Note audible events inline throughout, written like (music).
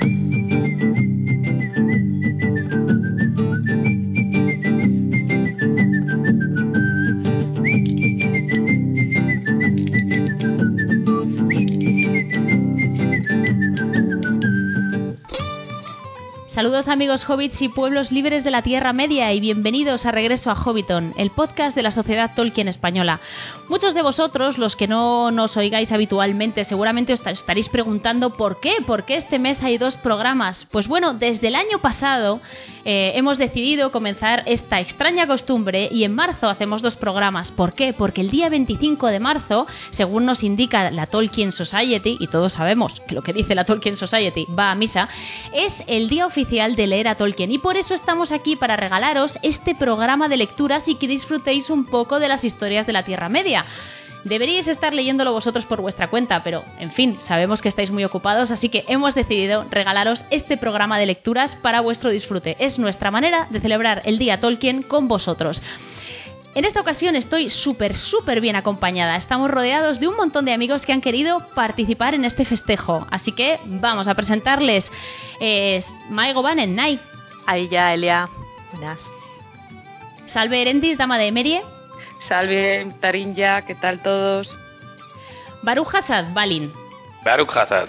Thank you. Amigos hobbits y pueblos libres de la Tierra Media y bienvenidos a Regreso a Hobbiton, el podcast de la Sociedad Tolkien Española. Muchos de vosotros, los que no nos oigáis habitualmente, seguramente os estaréis preguntando por qué, por qué este mes hay dos programas. Pues bueno, desde el año pasado eh, hemos decidido comenzar esta extraña costumbre y en marzo hacemos dos programas. ¿Por qué? Porque el día 25 de marzo, según nos indica la Tolkien Society, y todos sabemos que lo que dice la Tolkien Society va a misa, es el día oficial de leer a Tolkien y por eso estamos aquí para regalaros este programa de lecturas y que disfrutéis un poco de las historias de la Tierra Media. Deberíais estar leyéndolo vosotros por vuestra cuenta, pero en fin, sabemos que estáis muy ocupados, así que hemos decidido regalaros este programa de lecturas para vuestro disfrute. Es nuestra manera de celebrar el Día Tolkien con vosotros. En esta ocasión estoy súper, súper bien acompañada. Estamos rodeados de un montón de amigos que han querido participar en este festejo. Así que vamos a presentarles. Es Maigo Banen, Nai. Ahí ya, Elia. Buenas. Salve Erendis, dama de Emerie. Salve Tarinja, ¿qué tal todos? Baruch Hassad, Balin. Baruch Hassad.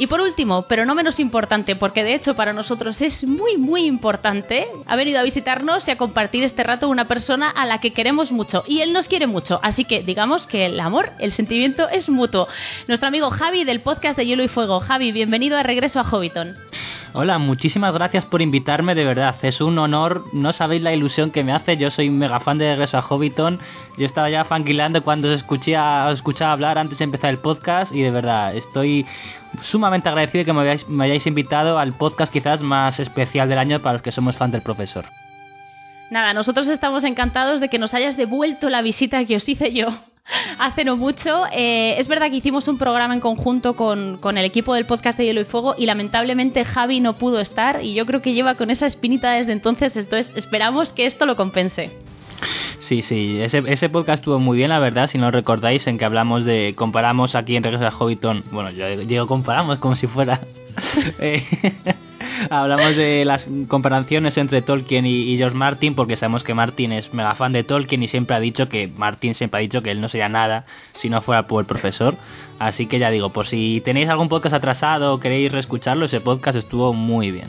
Y por último, pero no menos importante, porque de hecho para nosotros es muy, muy importante, ha venido a visitarnos y a compartir este rato una persona a la que queremos mucho. Y él nos quiere mucho. Así que digamos que el amor, el sentimiento es mutuo. Nuestro amigo Javi del podcast de Hielo y Fuego. Javi, bienvenido a Regreso a Hobbiton. Hola, muchísimas gracias por invitarme, de verdad. Es un honor, no sabéis la ilusión que me hace. Yo soy mega fan de Regreso a Hobbiton. Yo estaba ya fanquilando cuando os escuchaba, os escuchaba hablar antes de empezar el podcast y de verdad estoy sumamente agradecido que me hayáis, invitado al podcast quizás más especial del año para los que somos fan del profesor. Nada, nosotros estamos encantados de que nos hayas devuelto la visita que os hice yo (laughs) hace no mucho. Eh, es verdad que hicimos un programa en conjunto con, con, el equipo del podcast de Hielo y Fuego y lamentablemente Javi no pudo estar y yo creo que lleva con esa espinita desde entonces, entonces esperamos que esto lo compense. Sí, sí, ese, ese podcast estuvo muy bien, la verdad, si no recordáis, en que hablamos de, comparamos aquí en Regreso a Hobbiton, bueno, yo digo comparamos como si fuera... (laughs) eh, (laughs) hablamos de las comparaciones entre Tolkien y, George Martin, porque sabemos que Martin es mega fan de Tolkien y siempre ha dicho que Martin siempre ha dicho que él no sería nada si no fuera por el profesor. Así que ya digo, por si tenéis algún podcast atrasado o queréis reescucharlo, ese podcast estuvo muy bien.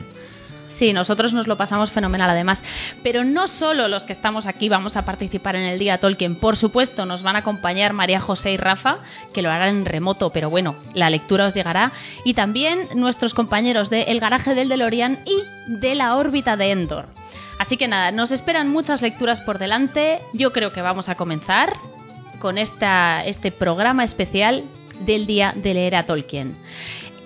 Sí, nosotros nos lo pasamos fenomenal además. Pero no solo los que estamos aquí vamos a participar en el Día Tolkien. Por supuesto, nos van a acompañar María José y Rafa, que lo harán en remoto, pero bueno, la lectura os llegará. Y también nuestros compañeros de El Garaje del DeLorean y de la órbita de Endor. Así que nada, nos esperan muchas lecturas por delante. Yo creo que vamos a comenzar con esta, este programa especial del Día de Leer a Tolkien.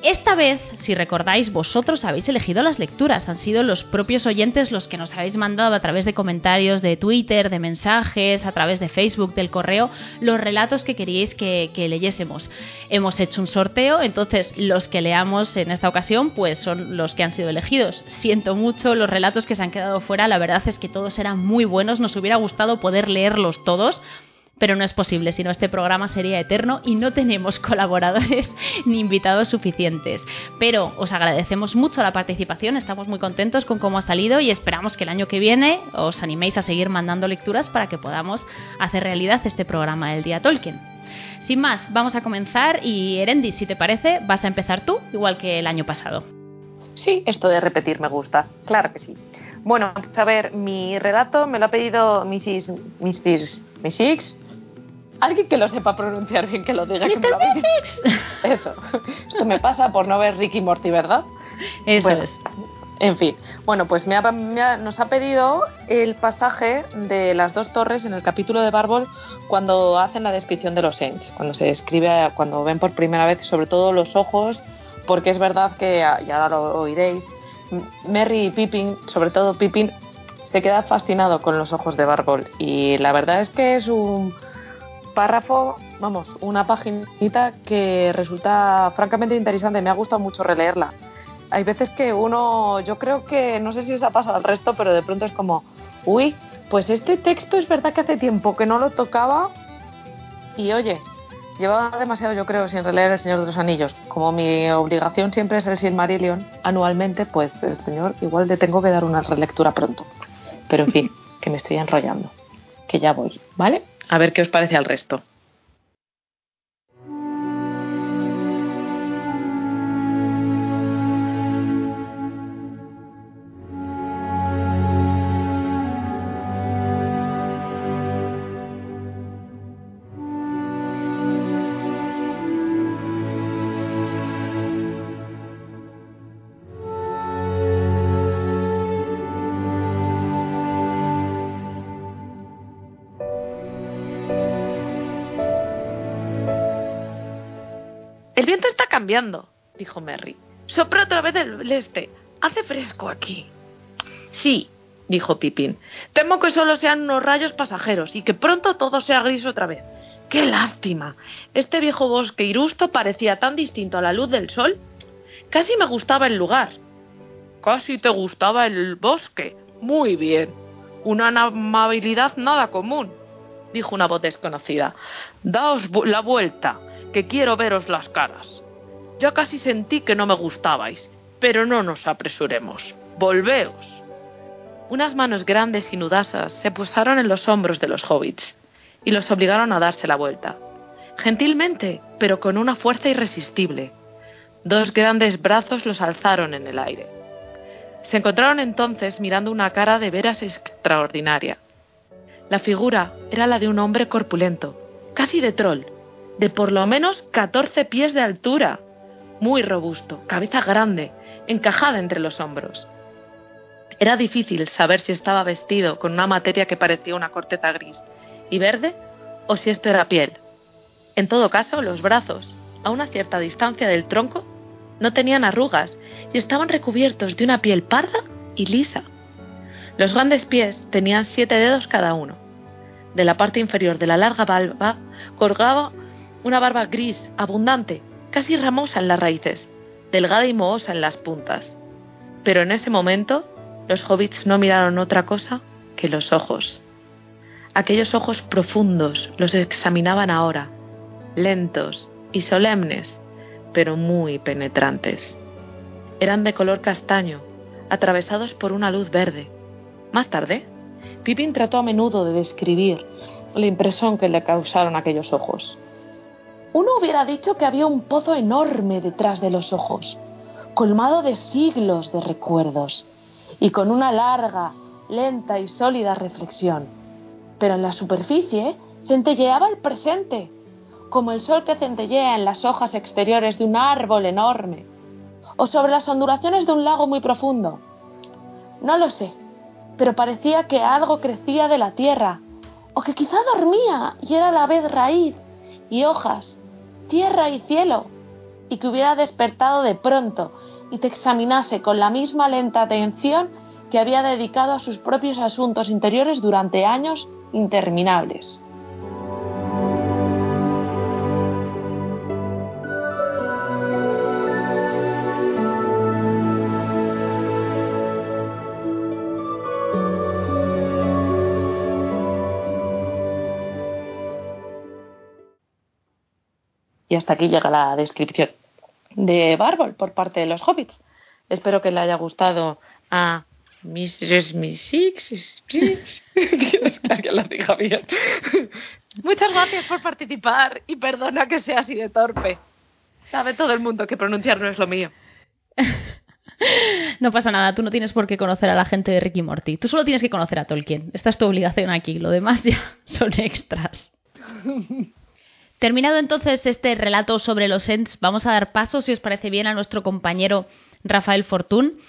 Esta vez, si recordáis, vosotros habéis elegido las lecturas, han sido los propios oyentes los que nos habéis mandado a través de comentarios de Twitter, de mensajes, a través de Facebook, del correo, los relatos que queríais que, leyésemos. Hemos hecho un sorteo, entonces los que leamos en esta ocasión pues son los que han sido elegidos. Siento mucho los relatos que se han quedado fuera, la verdad es que todos eran muy buenos, nos hubiera gustado poder leerlos todos pero no es posible, sino este programa sería eterno y no tenemos (laughs) colaboradores ni invitados suficientes. Pero os agradecemos mucho la participación, estamos muy contentos con cómo ha salido y esperamos que el año que viene os animéis a seguir mandando lecturas para que podamos hacer realidad este programa del Día Tolkien. Sin más, vamos a comenzar y Erendis, si te parece, vas a empezar tú, igual que el año pasado. Sí, esto de repetir me gusta, claro que sí. Bueno, a ver, mi relato me lo ha pedido Mrs. Mrs. Mrs. Alguien que lo sepa pronunciar bien, que lo diga. Me lo Eso. Esto me pasa por no ver Ricky Morty, ¿verdad? Eso bueno, es. En fin. Bueno, pues me ha, me ha, nos ha pedido el pasaje de las dos torres en el capítulo de Barbol cuando hacen la descripción de los Saints. Cuando se describe, cuando ven por primera vez, sobre todo los ojos, porque es verdad que, ya lo oiréis, Merry y Pippin, sobre todo Pippin, se queda fascinado con los ojos de Barbol. Y la verdad es que es un párrafo, vamos, una paginita que resulta francamente interesante. Me ha gustado mucho releerla. Hay veces que uno, yo creo que, no sé si os ha pasado al resto, pero de pronto es como, uy, pues este texto es verdad que hace tiempo que no lo tocaba y oye, Llevaba demasiado, yo creo, sin releer El Señor de los Anillos. Como mi obligación siempre es el Silmarillion anualmente, pues el señor igual le tengo que dar una relectura pronto. Pero en fin, que me estoy enrollando. Que ya voy, ¿vale? A ver qué os parece al resto. El viento está cambiando, dijo Merry. Sopra otra vez del este. Hace fresco aquí. Sí, dijo Pipín. Temo que solo sean unos rayos pasajeros y que pronto todo sea gris otra vez. ¡Qué lástima! Este viejo bosque irusto parecía tan distinto a la luz del sol. Casi me gustaba el lugar. Casi te gustaba el bosque. Muy bien. Una amabilidad nada común, dijo una voz desconocida. Daos la vuelta, que quiero veros las caras. Ya casi sentí que no me gustabais, pero no nos apresuremos. Volveos. Unas manos grandes y nudasas se posaron en los hombros de los hobbits y los obligaron a darse la vuelta. Gentilmente, pero con una fuerza irresistible. Dos grandes brazos los alzaron en el aire. Se encontraron entonces mirando una cara de veras extraordinaria. La figura era la de un hombre corpulento, casi de troll, de por lo menos 14 pies de altura, muy robusto, cabeza grande, encajada entre los hombros. Era difícil saber si estaba vestido con una materia que parecía una corteza gris y verde o si esto era piel. En todo caso, los brazos, a una cierta distancia del tronco, no tenían arrugas y estaban recubiertos de una piel parda y lisa. Los grandes pies tenían siete dedos cada uno. De la parte inferior de la larga barba colgaba una barba gris, abundante, casi ramosa en las raíces, delgada y mohosa en las puntas. Pero en ese momento los hobbits no miraron otra cosa que los ojos. Aquellos ojos profundos los examinaban ahora, lentos y solemnes, pero muy penetrantes. Eran de color castaño, atravesados por una luz verde. Más tarde, Pippin trató a menudo de describir la impresión que le causaron aquellos ojos. Uno hubiera dicho que había un pozo enorme detrás de los ojos, colmado de siglos de recuerdos, y con una larga, lenta y sólida reflexión. Pero en la superficie centelleaba el presente, como el sol que centellea en las hojas exteriores de un árbol enorme, o sobre las ondulaciones de un lago muy profundo. No lo sé, pero parecía que algo crecía de la tierra, o que quizá dormía y era a la vez raíz y hojas, tierra y cielo, y que hubiera despertado de pronto y te examinase con la misma lenta atención que había dedicado a sus propios asuntos interiores durante años interminables. Y hasta aquí llega la descripción de Bárbol por parte de los hobbits. Espero que le haya gustado a Mistress Missix. Dios, (laughs) que alguien lo diga bien. Muchas gracias por participar y perdona que sea así de torpe. Sabe todo el mundo que pronunciar no es lo mío. (laughs) No pasa nada, tú no tienes por qué conocer a la gente de Ricky Morty. Tú solo tienes que conocer a Tolkien. Esta es tu obligación aquí. Lo demás ya (laughs) son extras. Terminado entonces este relato sobre los Ents, vamos a dar paso, si os parece bien, a nuestro compañero Rafael Fortún,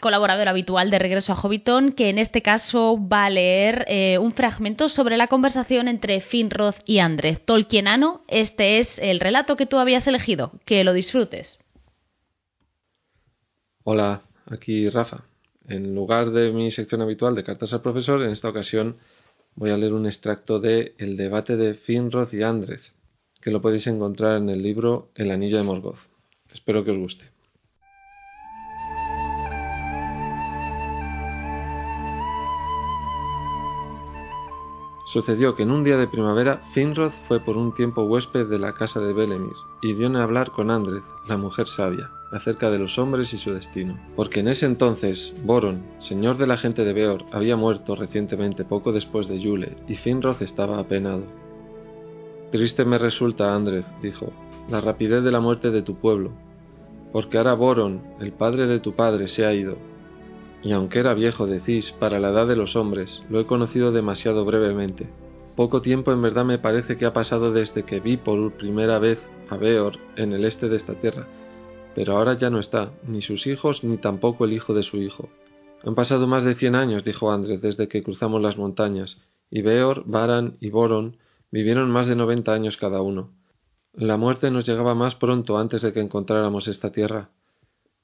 colaborador habitual de Regreso a Hobbiton, que en este caso va a leer eh, un fragmento sobre la conversación entre Finrod y Andrés. Tolkienano, este es el relato que tú habías elegido. Que lo disfrutes. Hola, aquí Rafa. En lugar de mi sección habitual de cartas al profesor, en esta ocasión voy a leer un extracto de El debate de Finrod y Andrés, que lo podéis encontrar en el libro El Anillo de Morgoth. Espero que os guste. Sucedió que en un día de primavera Finrod fue por un tiempo huésped de la casa de Belemir y dio en hablar con Andred, la mujer sabia, acerca de los hombres y su destino. Porque en ese entonces Boron, señor de la gente de Beor, había muerto recientemente poco después de Yule y Finrod estaba apenado. Triste me resulta, Andred, dijo, la rapidez de la muerte de tu pueblo, porque ahora Boron, el padre de tu padre, se ha ido, y aunque era viejo, decís, para la edad de los hombres, lo he conocido demasiado brevemente. Poco tiempo en verdad me parece que ha pasado desde que vi por primera vez a Beor en el este de esta tierra, pero ahora ya no está, ni sus hijos ni tampoco el hijo de su hijo. Han pasado más de cien años, dijo Andrés, desde que cruzamos las montañas, y Beor, Baran y Boron vivieron más de noventa años cada uno. La muerte nos llegaba más pronto antes de que encontráramos esta tierra.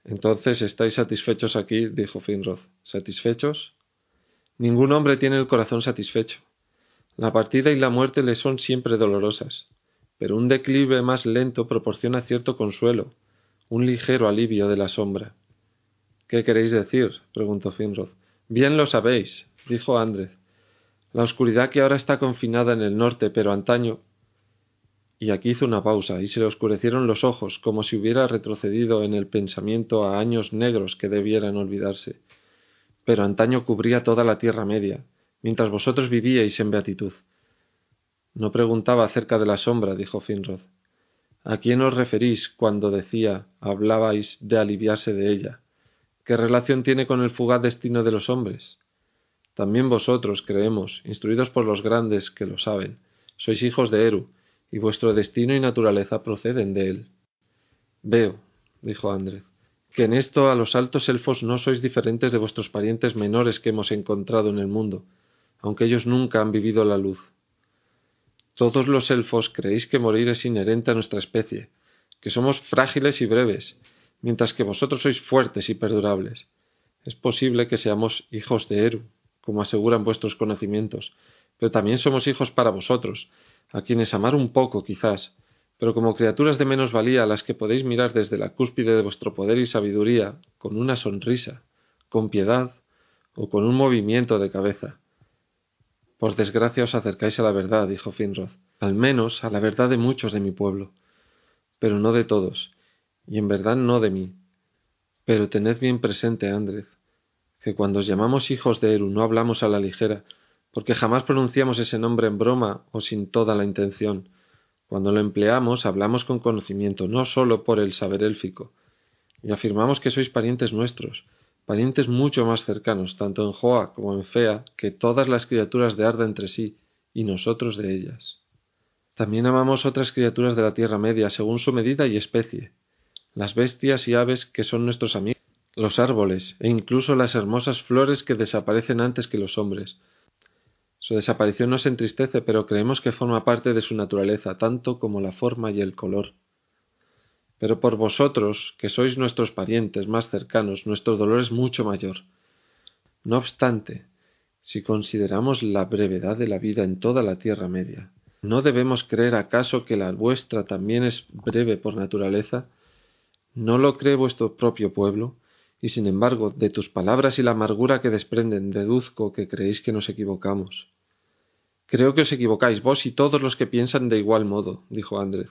Entonces estáis satisfechos aquí, dijo Finrod. ¿Satisfechos? Ningún hombre tiene el corazón satisfecho. La partida y la muerte le son siempre dolorosas, pero un declive más lento proporciona cierto consuelo, un ligero alivio de la sombra. ¿Qué queréis decir? preguntó Finrod. Bien lo sabéis, dijo Andrés. La oscuridad que ahora está confinada en el norte, pero antaño y aquí hizo una pausa, y se le oscurecieron los ojos, como si hubiera retrocedido en el pensamiento a años negros que debieran olvidarse. Pero antaño cubría toda la Tierra Media, mientras vosotros vivíais en beatitud. No preguntaba acerca de la sombra, dijo Finrod. ¿A quién os referís cuando decía, hablabais de aliviarse de ella? ¿Qué relación tiene con el fugaz destino de los hombres? También vosotros, creemos, instruidos por los grandes que lo saben, sois hijos de Eru, y vuestro destino y naturaleza proceden de él. Veo, dijo Andrés, que en esto a los altos elfos no sois diferentes de vuestros parientes menores que hemos encontrado en el mundo, aunque ellos nunca han vivido la luz. Todos los elfos creéis que morir es inherente a nuestra especie, que somos frágiles y breves, mientras que vosotros sois fuertes y perdurables. Es posible que seamos hijos de Eru, como aseguran vuestros conocimientos, pero también somos hijos para vosotros, a quienes amar un poco quizás, pero como criaturas de menos valía a las que podéis mirar desde la cúspide de vuestro poder y sabiduría, con una sonrisa, con piedad o con un movimiento de cabeza. Por desgracia os acercáis a la verdad, dijo Finrod, al menos a la verdad de muchos de mi pueblo, pero no de todos, y en verdad no de mí. Pero tened bien presente, Andrés, que cuando os llamamos hijos de Eru no hablamos a la ligera, porque jamás pronunciamos ese nombre en broma o sin toda la intención. Cuando lo empleamos, hablamos con conocimiento, no sólo por el saber élfico, y afirmamos que sois parientes nuestros, parientes mucho más cercanos, tanto en Joa como en Fea, que todas las criaturas de Arda entre sí, y nosotros de ellas. También amamos otras criaturas de la Tierra Media según su medida y especie, las bestias y aves que son nuestros amigos, los árboles e incluso las hermosas flores que desaparecen antes que los hombres, su desaparición nos entristece, pero creemos que forma parte de su naturaleza, tanto como la forma y el color. Pero por vosotros, que sois nuestros parientes más cercanos, nuestro dolor es mucho mayor. No obstante, si consideramos la brevedad de la vida en toda la Tierra Media, ¿no debemos creer acaso que la vuestra también es breve por naturaleza? ¿No lo cree vuestro propio pueblo? Y sin embargo, de tus palabras y la amargura que desprenden, deduzco que creéis que nos equivocamos. Creo que os equivocáis vos y todos los que piensan de igual modo, dijo Andrés,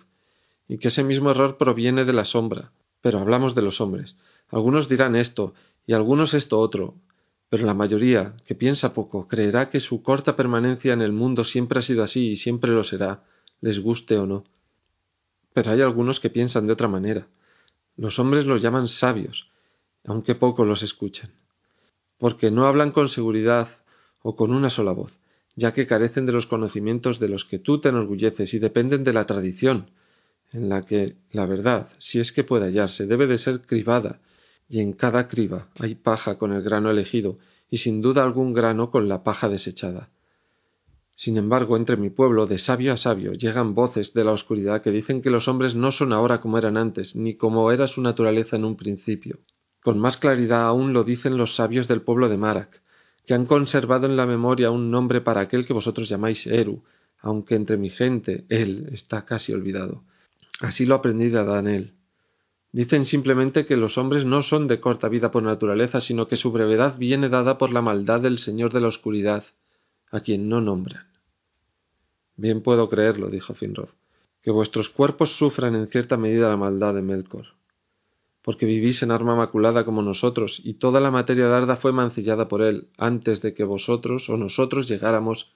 y que ese mismo error proviene de la sombra. Pero hablamos de los hombres. Algunos dirán esto y algunos esto otro, pero la mayoría, que piensa poco, creerá que su corta permanencia en el mundo siempre ha sido así y siempre lo será, les guste o no. Pero hay algunos que piensan de otra manera. Los hombres los llaman sabios, aunque poco los escuchan, porque no hablan con seguridad o con una sola voz, ya que carecen de los conocimientos de los que tú te enorgulleces y dependen de la tradición, en la que la verdad, si es que puede hallarse, debe de ser cribada, y en cada criba hay paja con el grano elegido, y sin duda algún grano con la paja desechada. Sin embargo, entre mi pueblo, de sabio a sabio, llegan voces de la oscuridad que dicen que los hombres no son ahora como eran antes, ni como era su naturaleza en un principio. Con más claridad aún lo dicen los sabios del pueblo de Marak, que han conservado en la memoria un nombre para aquel que vosotros llamáis Eru, aunque entre mi gente él está casi olvidado. Así lo aprendí de Daniel. Dicen simplemente que los hombres no son de corta vida por naturaleza, sino que su brevedad viene dada por la maldad del Señor de la Oscuridad, a quien no nombran. Bien puedo creerlo, dijo Finrod, que vuestros cuerpos sufran en cierta medida la maldad de Melkor, porque vivís en arma maculada como nosotros, y toda la materia darda fue mancillada por él, antes de que vosotros o nosotros llegáramos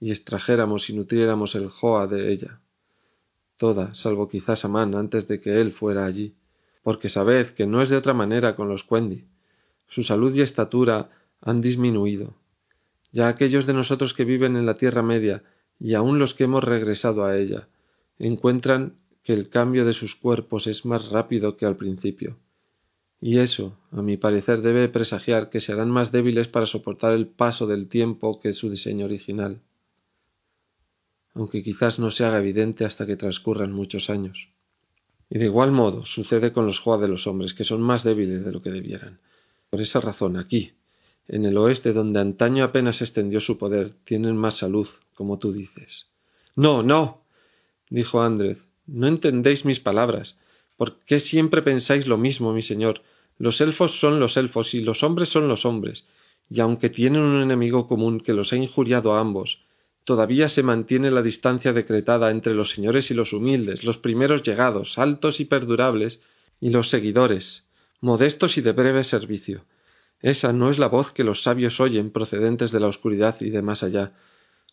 y extrajéramos y nutriéramos el Joa de ella. Toda, salvo quizás Amán, antes de que él fuera allí, porque sabed que no es de otra manera con los Cuendi. Su salud y estatura han disminuido. Ya aquellos de nosotros que viven en la Tierra Media, y aun los que hemos regresado a ella, encuentran que el cambio de sus cuerpos es más rápido que al principio. Y eso, a mi parecer, debe presagiar que serán más débiles para soportar el paso del tiempo que su diseño original, aunque quizás no se haga evidente hasta que transcurran muchos años. Y de igual modo sucede con los Joa de los hombres, que son más débiles de lo que debieran. Por esa razón, aquí, en el oeste, donde antaño apenas extendió su poder, tienen más salud, como tú dices. No, no, dijo Andrés, no entendéis mis palabras. ¿Por qué siempre pensáis lo mismo, mi señor? Los elfos son los elfos y los hombres son los hombres, y aunque tienen un enemigo común que los ha injuriado a ambos, todavía se mantiene la distancia decretada entre los señores y los humildes, los primeros llegados, altos y perdurables, y los seguidores, modestos y de breve servicio. Esa no es la voz que los sabios oyen procedentes de la oscuridad y de más allá.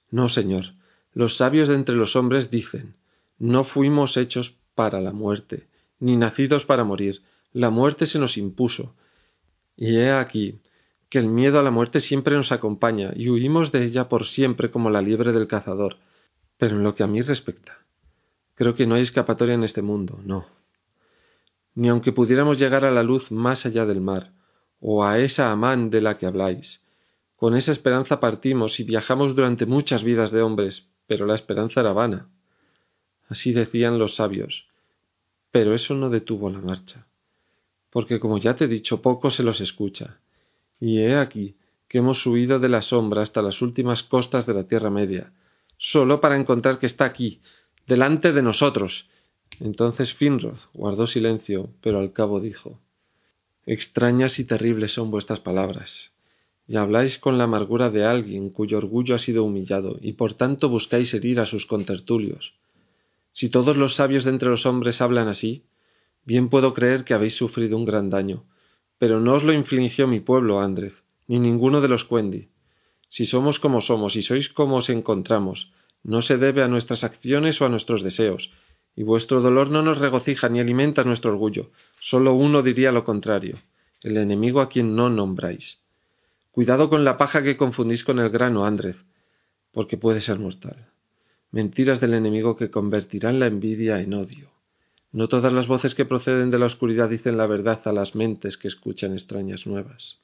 No, señor, los sabios de entre los hombres dicen no fuimos hechos para la muerte, ni nacidos para morir. La muerte se nos impuso. Y he aquí que el miedo a la muerte siempre nos acompaña y huimos de ella por siempre como la liebre del cazador. Pero en lo que a mí respecta, creo que no hay escapatoria en este mundo, no. Ni aunque pudiéramos llegar a la luz más allá del mar, o a esa Amán de la que habláis. Con esa esperanza partimos y viajamos durante muchas vidas de hombres, pero la esperanza era vana. Así decían los sabios. Pero eso no detuvo la marcha, porque como ya te he dicho, poco se los escucha. Y he aquí que hemos huido de la sombra hasta las últimas costas de la Tierra Media, solo para encontrar que está aquí, delante de nosotros. Entonces Finrod guardó silencio, pero al cabo dijo Extrañas y terribles son vuestras palabras, y habláis con la amargura de alguien cuyo orgullo ha sido humillado, y por tanto buscáis herir a sus contertulios. Si todos los sabios de entre los hombres hablan así, bien puedo creer que habéis sufrido un gran daño, pero no os lo infligió mi pueblo, Andrez, ni ninguno de los Cuendi. Si somos como somos y sois como os encontramos, no se debe a nuestras acciones o a nuestros deseos, y vuestro dolor no nos regocija ni alimenta nuestro orgullo. Solo uno diría lo contrario, el enemigo a quien no nombráis. Cuidado con la paja que confundís con el grano, Andrez, porque puede ser mortal mentiras del enemigo que convertirán la envidia en odio. No todas las voces que proceden de la oscuridad dicen la verdad a las mentes que escuchan extrañas nuevas.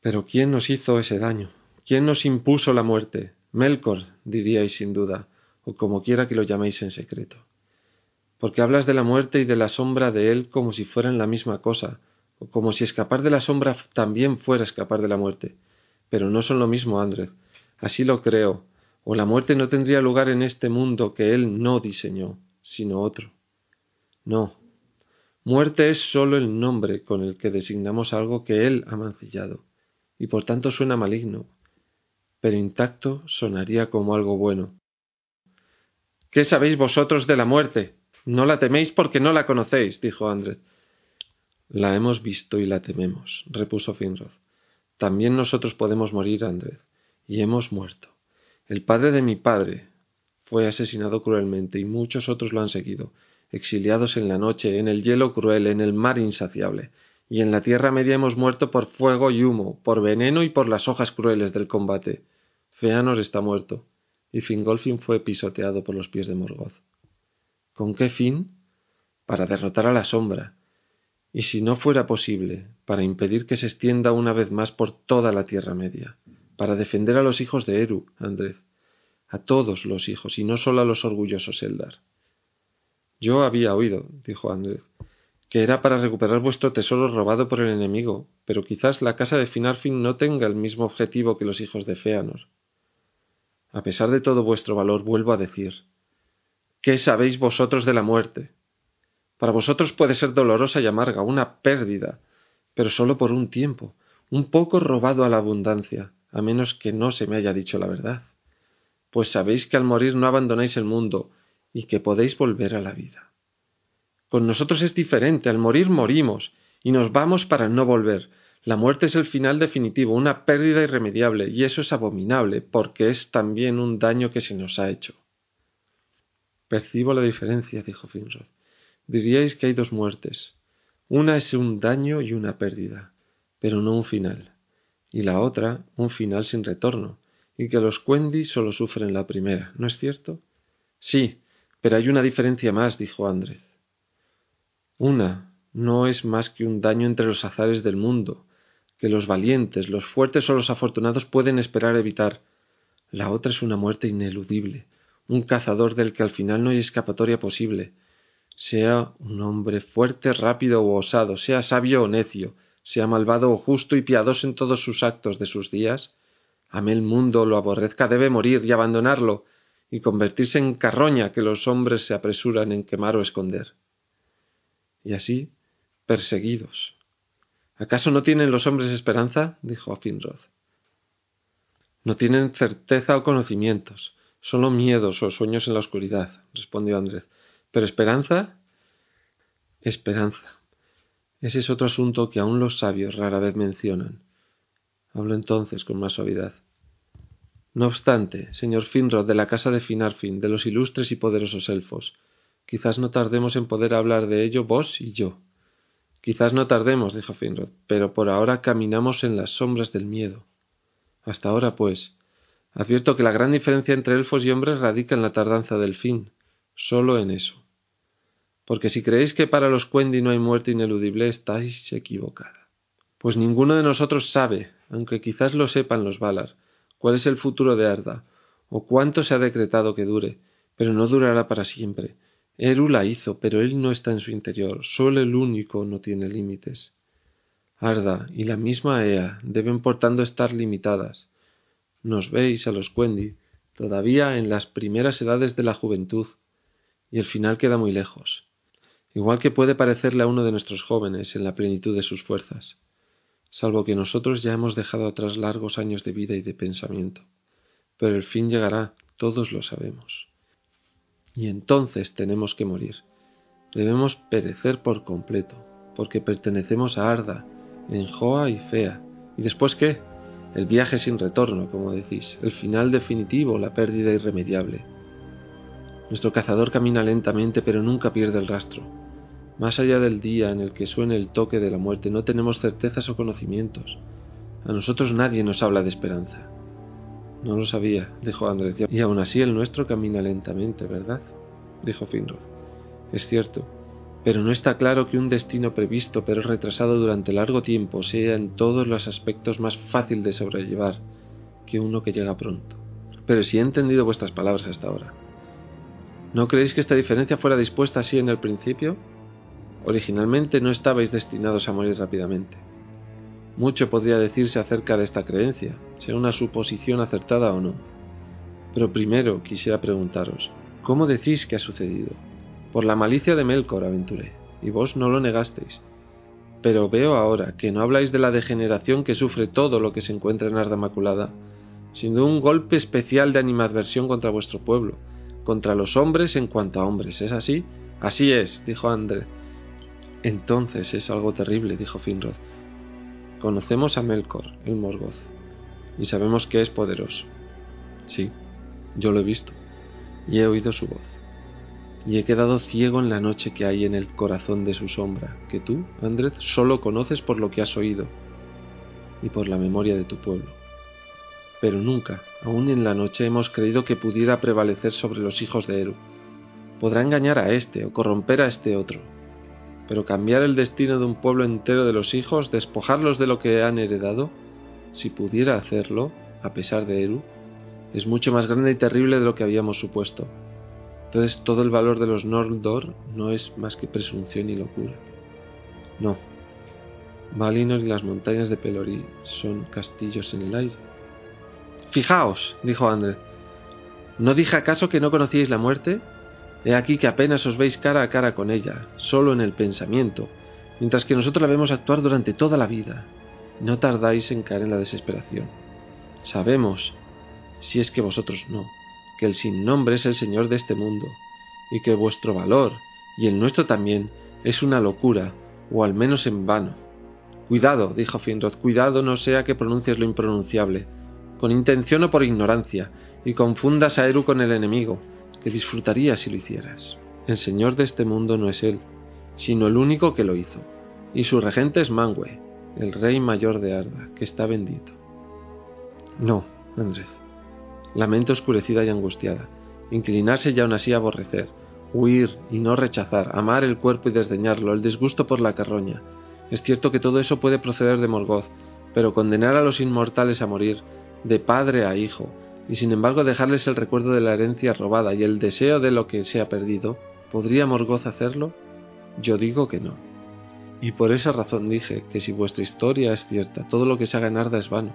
Pero ¿quién nos hizo ese daño? ¿Quién nos impuso la muerte? Melkor, diríais sin duda, o como quiera que lo llaméis en secreto. Porque hablas de la muerte y de la sombra de él como si fueran la misma cosa, o como si escapar de la sombra también fuera escapar de la muerte. Pero no son lo mismo, Andrés. Así lo creo, o la muerte no tendría lugar en este mundo que Él no diseñó, sino otro. No, muerte es sólo el nombre con el que designamos algo que Él ha mancillado, y por tanto suena maligno, pero intacto sonaría como algo bueno. ¿Qué sabéis vosotros de la muerte? No la teméis porque no la conocéis, dijo Andrés. La hemos visto y la tememos, repuso Finrod. También nosotros podemos morir, Andrés, y hemos muerto. El padre de mi padre fue asesinado cruelmente y muchos otros lo han seguido, exiliados en la noche, en el hielo cruel, en el mar insaciable, y en la tierra media hemos muerto por fuego y humo, por veneno y por las hojas crueles del combate. Feanor está muerto, y Fingolfin fue pisoteado por los pies de Morgoth. ¿Con qué fin? Para derrotar a la sombra, y si no fuera posible, para impedir que se extienda una vez más por toda la Tierra Media para defender a los hijos de Eru, Andrés, a todos los hijos y no solo a los orgullosos Eldar. Yo había oído, dijo Andrés, que era para recuperar vuestro tesoro robado por el enemigo, pero quizás la casa de Finarfin no tenga el mismo objetivo que los hijos de Feanor. A pesar de todo vuestro valor, vuelvo a decir, ¿qué sabéis vosotros de la muerte? Para vosotros puede ser dolorosa y amarga, una pérdida, pero sólo por un tiempo, un poco robado a la abundancia, a menos que no se me haya dicho la verdad. pues sabéis que al morir no abandonáis el mundo y que podéis volver a la vida. Con nosotros es diferente, al morir morimos y nos vamos para no volver. La muerte es el final definitivo, una pérdida irremediable, y eso es abominable, porque es también un daño que se nos ha hecho. Percibo la diferencia, dijo Finrod. Diríais que hay dos muertes. Una es un daño y una pérdida, pero no un final. Y la otra, un final sin retorno, y que los Quendi solo sufren la primera, ¿no es cierto? Sí, pero hay una diferencia más, dijo Andrés. Una no es más que un daño entre los azares del mundo, que los valientes, los fuertes o los afortunados pueden esperar evitar. La otra es una muerte ineludible, un cazador del que al final no hay escapatoria posible. Sea un hombre fuerte, rápido o osado, sea sabio o necio, sea malvado o justo y piadoso en todos sus actos de sus días, ame el mundo, lo aborrezca, debe morir y abandonarlo, y convertirse en carroña que los hombres se apresuran en quemar o esconder. Y así, perseguidos. ¿Acaso no tienen los hombres esperanza? dijo Finrod. No tienen certeza o conocimientos, solo miedos o sueños en la oscuridad, respondió Andrés. ¿Pero esperanza? Esperanza. Ese es otro asunto que aún los sabios rara vez mencionan. Hablo entonces con más suavidad. No obstante, señor Finrod de la casa de Finarfin, de los ilustres y poderosos elfos, quizás no tardemos en poder hablar de ello vos y yo. Quizás no tardemos, dijo Finrod, pero por ahora caminamos en las sombras del miedo. Hasta ahora, pues, advierto que la gran diferencia entre elfos y hombres radica en la tardanza del fin, sólo en eso. Porque si creéis que para los Quendi no hay muerte ineludible, estáis equivocada. Pues ninguno de nosotros sabe, aunque quizás lo sepan los Valar, cuál es el futuro de Arda, o cuánto se ha decretado que dure, pero no durará para siempre. Eru la hizo, pero él no está en su interior, solo el único no tiene límites. Arda y la misma Ea deben por tanto estar limitadas. Nos veis a los Quendi, todavía en las primeras edades de la juventud, y el final queda muy lejos, igual que puede parecerle a uno de nuestros jóvenes en la plenitud de sus fuerzas salvo que nosotros ya hemos dejado atrás largos años de vida y de pensamiento. Pero el fin llegará, todos lo sabemos. Y entonces tenemos que morir. Debemos perecer por completo, porque pertenecemos a Arda, Enjoa y Fea. ¿Y después qué? El viaje sin retorno, como decís, el final definitivo, la pérdida irremediable. Nuestro cazador camina lentamente, pero nunca pierde el rastro. Más allá del día en el que suene el toque de la muerte, no tenemos certezas o conocimientos. A nosotros nadie nos habla de esperanza. No lo sabía, dijo Andrés, y aún así el nuestro camina lentamente, ¿verdad? dijo Finrod. Es cierto, pero no está claro que un destino previsto pero retrasado durante largo tiempo sea en todos los aspectos más fácil de sobrellevar que uno que llega pronto. Pero si he entendido vuestras palabras hasta ahora, ¿no creéis que esta diferencia fuera dispuesta así en el principio? Originalmente no estabais destinados a morir rápidamente. Mucho podría decirse acerca de esta creencia, sea una suposición acertada o no. Pero primero quisiera preguntaros, ¿cómo decís que ha sucedido? Por la malicia de Melkor aventuré, y vos no lo negasteis. Pero veo ahora que no habláis de la degeneración que sufre todo lo que se encuentra en Arda Maculada, sino un golpe especial de animadversión contra vuestro pueblo, contra los hombres en cuanto a hombres. ¿Es así? Así es, dijo André, entonces es algo terrible, dijo Finrod. Conocemos a Melkor, el Morgoth, y sabemos que es poderoso. Sí, yo lo he visto, y he oído su voz, y he quedado ciego en la noche que hay en el corazón de su sombra, que tú, Andrés, solo conoces por lo que has oído y por la memoria de tu pueblo. Pero nunca, aun en la noche, hemos creído que pudiera prevalecer sobre los hijos de Eru. Podrá engañar a este o corromper a este otro, pero cambiar el destino de un pueblo entero de los hijos, despojarlos de lo que han heredado, si pudiera hacerlo, a pesar de Eru, es mucho más grande y terrible de lo que habíamos supuesto. Entonces todo el valor de los Noldor no es más que presunción y locura. No. Valinor y las montañas de Pelori son castillos en el aire. Fijaos, dijo André. ¿No dije acaso que no conocíais la muerte? He aquí que apenas os veis cara a cara con ella, solo en el pensamiento, mientras que nosotros la vemos actuar durante toda la vida. No tardáis en caer en la desesperación. Sabemos, si es que vosotros no, que el sin nombre es el señor de este mundo, y que vuestro valor, y el nuestro también, es una locura, o al menos en vano. Cuidado, dijo Finrod, cuidado no sea que pronuncies lo impronunciable, con intención o por ignorancia, y confundas a Eru con el enemigo, que disfrutaría si lo hicieras. El señor de este mundo no es él, sino el único que lo hizo, y su regente es Manwë, el rey mayor de Arda, que está bendito. No, Andrés. La mente oscurecida y angustiada, inclinarse y aún así aborrecer, huir y no rechazar, amar el cuerpo y desdeñarlo, el disgusto por la carroña. Es cierto que todo eso puede proceder de Morgoth, pero condenar a los inmortales a morir, de padre a hijo, y sin embargo dejarles el recuerdo de la herencia robada y el deseo de lo que se ha perdido, ¿podría Morgoth hacerlo? Yo digo que no. Y por esa razón dije que si vuestra historia es cierta, todo lo que se haga en Arda es vano,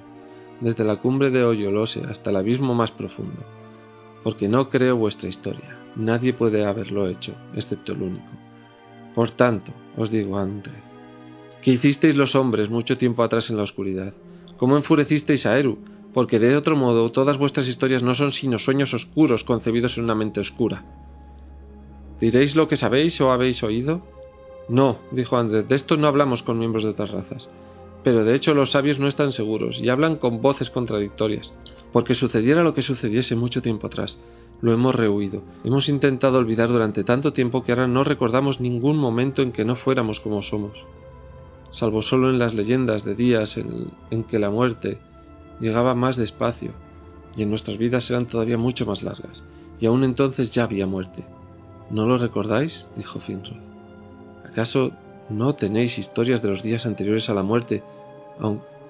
desde la cumbre de Hoyolose hasta el abismo más profundo, porque no creo vuestra historia. Nadie puede haberlo hecho, excepto el único. Por tanto, os digo, Andrés, ¿qué hicisteis los hombres mucho tiempo atrás en la oscuridad? ¿Cómo enfurecisteis a Eru? Porque de otro modo todas vuestras historias no son sino sueños oscuros concebidos en una mente oscura. ¿Diréis lo que sabéis o habéis oído? No, dijo Andrés, de esto no hablamos con miembros de otras razas. Pero de hecho los sabios no están seguros y hablan con voces contradictorias, porque sucediera lo que sucediese mucho tiempo atrás. Lo hemos rehuido. Hemos intentado olvidar durante tanto tiempo que ahora no recordamos ningún momento en que no fuéramos como somos, salvo solo en las leyendas de días en, en que la muerte llegaba más despacio y en nuestras vidas eran todavía mucho más largas, y aún entonces ya había muerte. ¿No lo recordáis? dijo Finrod. ¿Acaso no tenéis historias de los días anteriores a la muerte,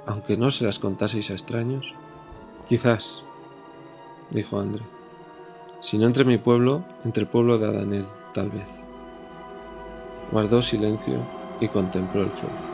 aunque no se las contaseis a extraños? Quizás, dijo André. Si no entre mi pueblo, entre el pueblo de Adanel, tal vez. Guardó silencio y contempló el fuego.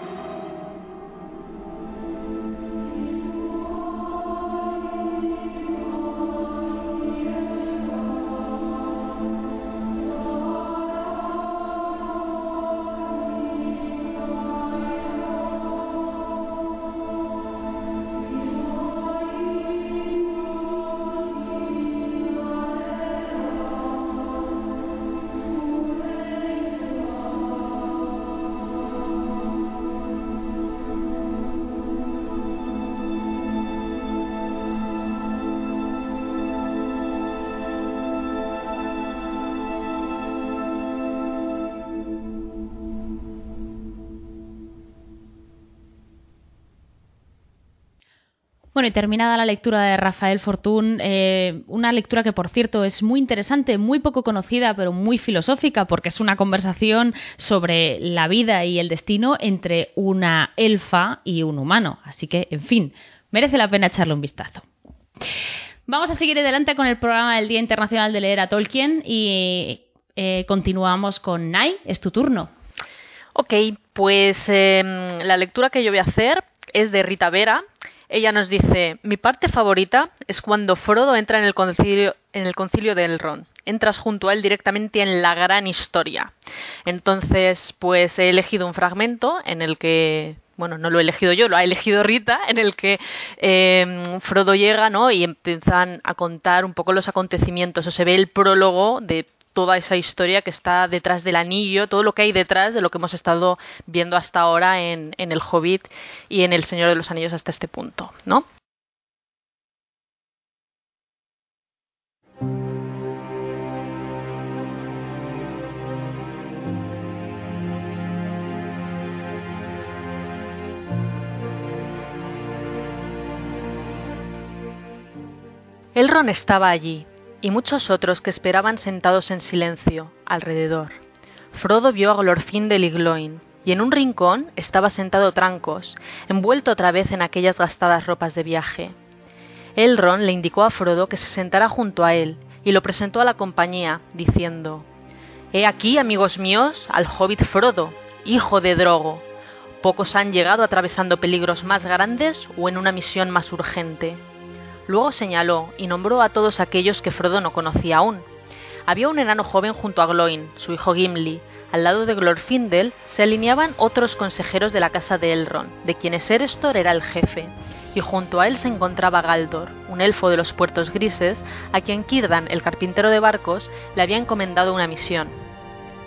Terminada la lectura de Rafael Fortún, eh, una lectura que, por cierto, es muy interesante, muy poco conocida, pero muy filosófica, porque es una conversación sobre la vida y el destino entre una elfa y un humano. Así que, en fin, merece la pena echarle un vistazo. Vamos a seguir adelante con el programa del Día Internacional de Leer a Tolkien y eh, continuamos con Nai, es tu turno. Ok, pues em, la lectura que yo voy a hacer es de Rita Vera ella nos dice, mi parte favorita es cuando Frodo entra en el concilio, en el concilio de Elrond. Entras junto a él directamente en la gran historia. Entonces, pues he elegido un fragmento en el que bueno, no lo he elegido yo, lo ha elegido Rita, en el que em, Frodo llega, ¿no? Y empiezan a contar un poco los acontecimientos, o se ve el prólogo de toda esa historia que está detrás del anillo, todo lo que hay detrás de lo que hemos estado viendo hasta ahora en, en El Hobbit y en El Señor de los Anillos hasta este punto, ¿no? Elrond estaba allí, y muchos otros que esperaban sentados en silencio alrededor. Frodo vio a Glorfín de Ligloin, y en un rincón estaba sentado Trancos, envuelto otra vez en aquellas gastadas ropas de viaje. Elrond le indicó a Frodo que se sentara junto a él, y lo presentó a la compañía, diciendo He aquí, amigos míos, al hobbit Frodo, hijo de Drogo. Pocos han llegado atravesando peligros más grandes o en una misión más urgente. Luego señaló y nombró a todos aquellos que Frodo no conocía aún. Había un enano joven junto a Gloin, su hijo Gimli. Al lado de Glorfindel se alineaban otros consejeros de la casa de Elrond, de quienes Erestor era el jefe, y junto a él se encontraba Galdor, un elfo de los puertos grises, a quien Kirdan, el carpintero de barcos, le había encomendado una misión.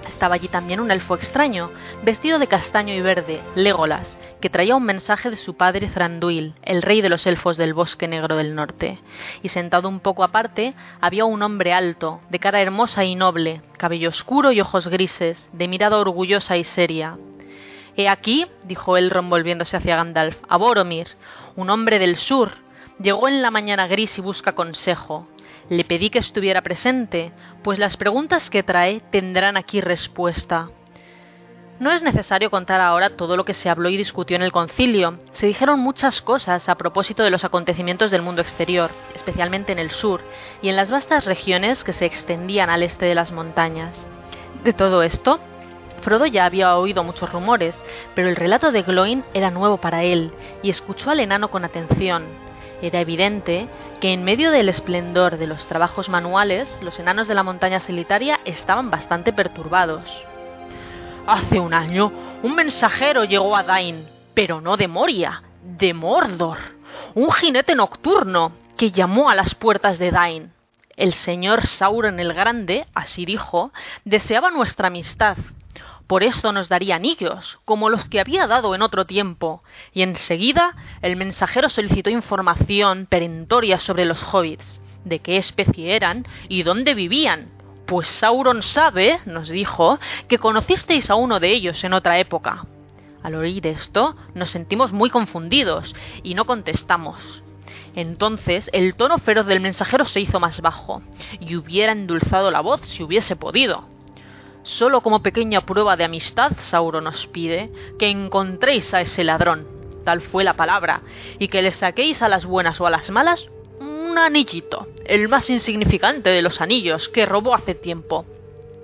Estaba allí también un elfo extraño, vestido de castaño y verde, Legolas, que traía un mensaje de su padre Thranduil, el rey de los elfos del bosque negro del norte. Y sentado un poco aparte había un hombre alto, de cara hermosa y noble, cabello oscuro y ojos grises, de mirada orgullosa y seria. He aquí, dijo Elrond volviéndose hacia Gandalf, a Boromir, un hombre del sur. Llegó en la mañana gris y busca consejo. Le pedí que estuviera presente, pues las preguntas que trae tendrán aquí respuesta. No es necesario contar ahora todo lo que se habló y discutió en el concilio. Se dijeron muchas cosas a propósito de los acontecimientos del mundo exterior, especialmente en el sur, y en las vastas regiones que se extendían al este de las montañas. De todo esto, Frodo ya había oído muchos rumores, pero el relato de Gloin era nuevo para él, y escuchó al enano con atención. Era evidente que en medio del esplendor de los trabajos manuales, los enanos de la montaña solitaria estaban bastante perturbados. Hace un año, un mensajero llegó a Dain, pero no de Moria, de Mordor, un jinete nocturno que llamó a las puertas de Dain. El señor Sauron el Grande, así dijo, deseaba nuestra amistad. Por esto nos daría anillos, como los que había dado en otro tiempo, y enseguida el mensajero solicitó información perentoria sobre los hobbits, de qué especie eran y dónde vivían, pues Sauron sabe, nos dijo, que conocisteis a uno de ellos en otra época. Al oír esto, nos sentimos muy confundidos y no contestamos. Entonces el tono feroz del mensajero se hizo más bajo, y hubiera endulzado la voz si hubiese podido. Solo como pequeña prueba de amistad, Sauron os pide que encontréis a ese ladrón, tal fue la palabra, y que le saquéis a las buenas o a las malas un anillito, el más insignificante de los anillos que robó hace tiempo.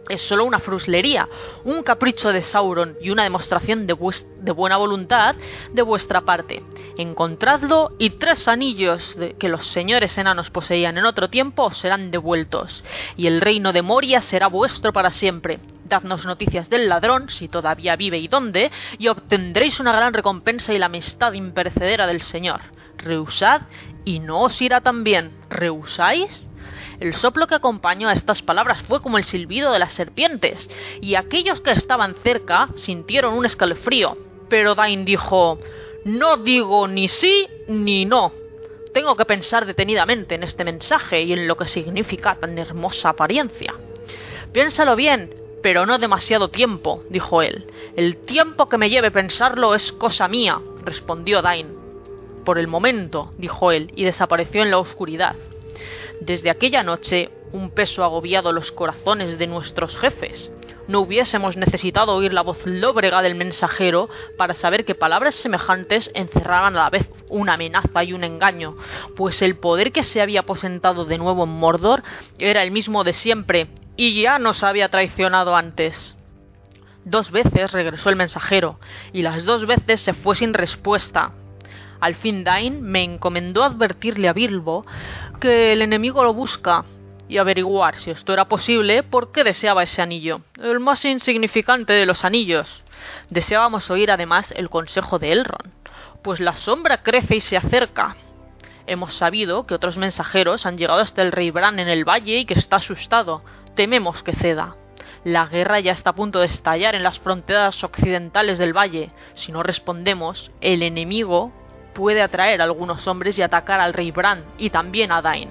Es solo una fruslería, un capricho de Sauron y una demostración de, de buena voluntad de vuestra parte. Encontradlo y tres anillos que los señores enanos poseían en otro tiempo serán devueltos, y el reino de Moria será vuestro para siempre. Dadnos noticias del ladrón, si todavía vive y dónde, y obtendréis una gran recompensa y la amistad imperecedera del Señor. Rehusad y no os irá tan bien. ¿Rehusáis? El soplo que acompañó a estas palabras fue como el silbido de las serpientes, y aquellos que estaban cerca sintieron un escalofrío. Pero Dain dijo No digo ni sí ni no. Tengo que pensar detenidamente en este mensaje y en lo que significa tan hermosa apariencia. Piénsalo bien, pero no demasiado tiempo, dijo él. El tiempo que me lleve pensarlo es cosa mía, respondió Dain. Por el momento, dijo él, y desapareció en la oscuridad. Desde aquella noche, un peso agobiado los corazones de nuestros jefes. No hubiésemos necesitado oír la voz lóbrega del mensajero para saber que palabras semejantes encerraban a la vez una amenaza y un engaño, pues el poder que se había aposentado de nuevo en Mordor era el mismo de siempre, y ya nos había traicionado antes. Dos veces regresó el mensajero, y las dos veces se fue sin respuesta. Al fin Dain me encomendó advertirle a Bilbo que el enemigo lo busca y averiguar si esto era posible por qué deseaba ese anillo, el más insignificante de los anillos. Deseábamos oír además el consejo de Elrond, pues la sombra crece y se acerca. Hemos sabido que otros mensajeros han llegado hasta el rey Bran en el valle y que está asustado. Tememos que ceda. La guerra ya está a punto de estallar en las fronteras occidentales del valle. Si no respondemos, el enemigo puede atraer a algunos hombres y atacar al rey Bran y también a Dain.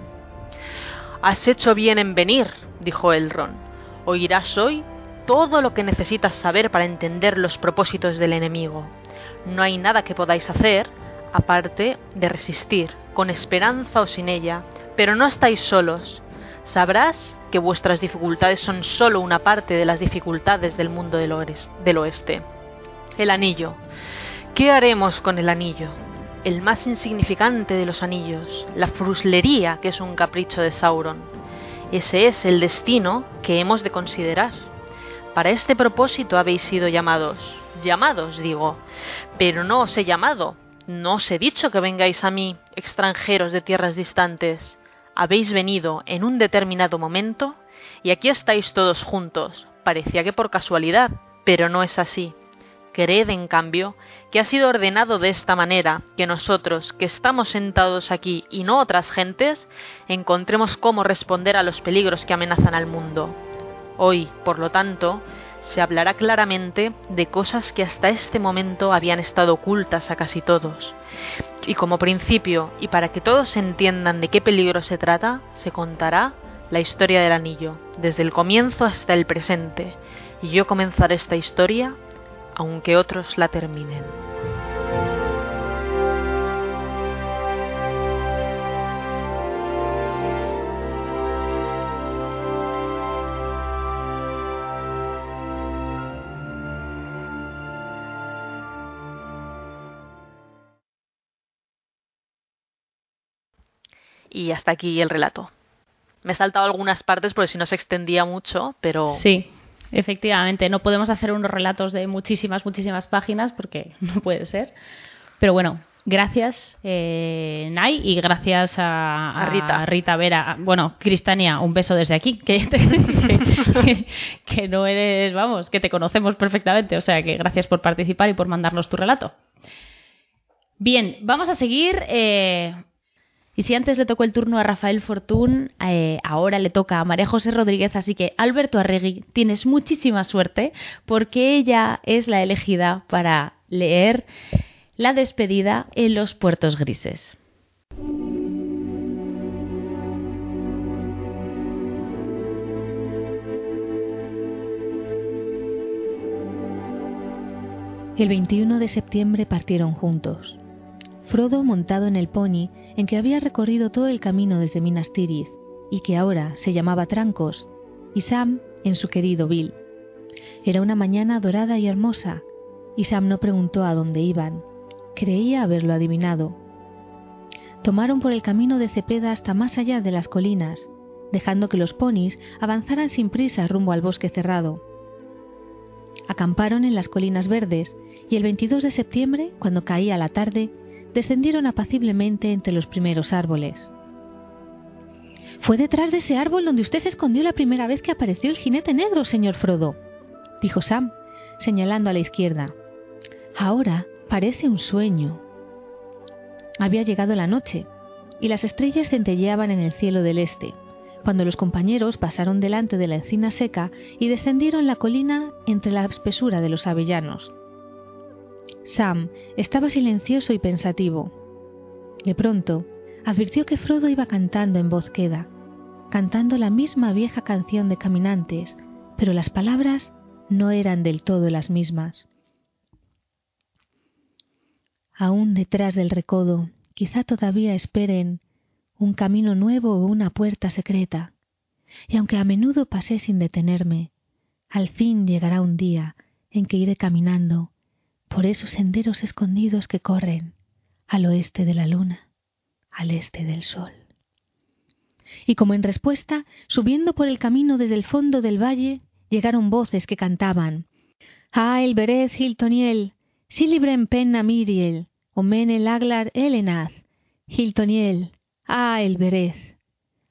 Has hecho bien en venir, dijo Elrond. Oirás hoy todo lo que necesitas saber para entender los propósitos del enemigo. No hay nada que podáis hacer aparte de resistir, con esperanza o sin ella, pero no estáis solos. Sabrás que vuestras dificultades son solo una parte de las dificultades del mundo del, oeste. El anillo. ¿Qué haremos con el anillo? El más insignificante de los anillos, la fruslería que es un capricho de Sauron. Ese es el destino que hemos de considerar. Para este propósito habéis sido llamados, llamados digo, pero no os he llamado, no os he dicho que vengáis a mí, extranjeros de tierras distantes. Habéis venido en un determinado momento Y aquí estáis todos juntos. Parecía que por casualidad, pero no es así. Creed, en cambio, que ha sido ordenado de esta manera que nosotros, que estamos sentados aquí y no otras gentes, encontremos cómo responder a los peligros que amenazan al mundo. Hoy, por lo tanto, se hablará claramente de cosas que hasta este momento habían estado ocultas a casi todos. Y como principio, y para que todos entiendan de qué peligro se trata, se contará la historia del anillo, desde el comienzo hasta el presente, y yo comenzaré esta historia aunque otros la terminen. Y hasta aquí el relato. Me he saltado algunas partes porque si no se extendía mucho, pero... Sí, efectivamente. No podemos hacer unos relatos de muchísimas, muchísimas páginas porque (laughs) no puede ser. Pero bueno, gracias, eh, Nay, y gracias a, A Rita. a Rita Vera. Bueno, Cristania, un beso desde aquí, que, (laughs) te- que, que no eres, vamos, que te conocemos perfectamente. O sea que gracias por participar y por mandarnos tu relato. Bien, vamos a seguir. eh, y si antes le tocó el turno a Rafael Fortún, eh, ahora le toca a María José Rodríguez, así que Alberto Arregui, tienes muchísima suerte porque ella es la elegida para leer la despedida en los puertos grises. El 21 de septiembre partieron juntos. Frodo montado en el pony en que había recorrido todo el camino desde Minas Tirith y que ahora se llamaba Trancos, y Sam en su querido Bill. Era una mañana dorada y hermosa, y Sam no preguntó a dónde iban. Creía haberlo adivinado. Tomaron por el camino de Cepeda hasta más allá de las colinas, dejando que los ponis avanzaran sin prisa rumbo al bosque cerrado. Acamparon en las colinas verdes y el 22 de septiembre, cuando caía la tarde, descendieron apaciblemente entre los primeros árboles. Fue detrás de ese árbol donde usted se escondió la primera vez que apareció el jinete negro, señor Frodo, dijo Sam, señalando a la izquierda. Ahora parece un sueño. Había llegado la noche, y las estrellas centelleaban en el cielo del este, cuando los compañeros pasaron delante de la encina seca y descendieron la colina entre la espesura de los avellanos. Sam estaba silencioso y pensativo. De pronto, advirtió que Frodo iba cantando en voz queda, cantando la misma vieja canción de caminantes, pero las palabras no eran del todo las mismas. Aún detrás del recodo, quizá todavía esperen un camino nuevo o una puerta secreta, y aunque a menudo pasé sin detenerme, al fin llegará un día en que iré caminando por esos senderos escondidos que corren al oeste de la luna, al este del sol. Y como en respuesta, subiendo por el camino desde el fondo del valle, llegaron voces que cantaban Ah, el Berez Hiltoniel, Silibren Penna Miriel, Omen el Aglar Elenaz, Hiltoniel, ah, el Berez.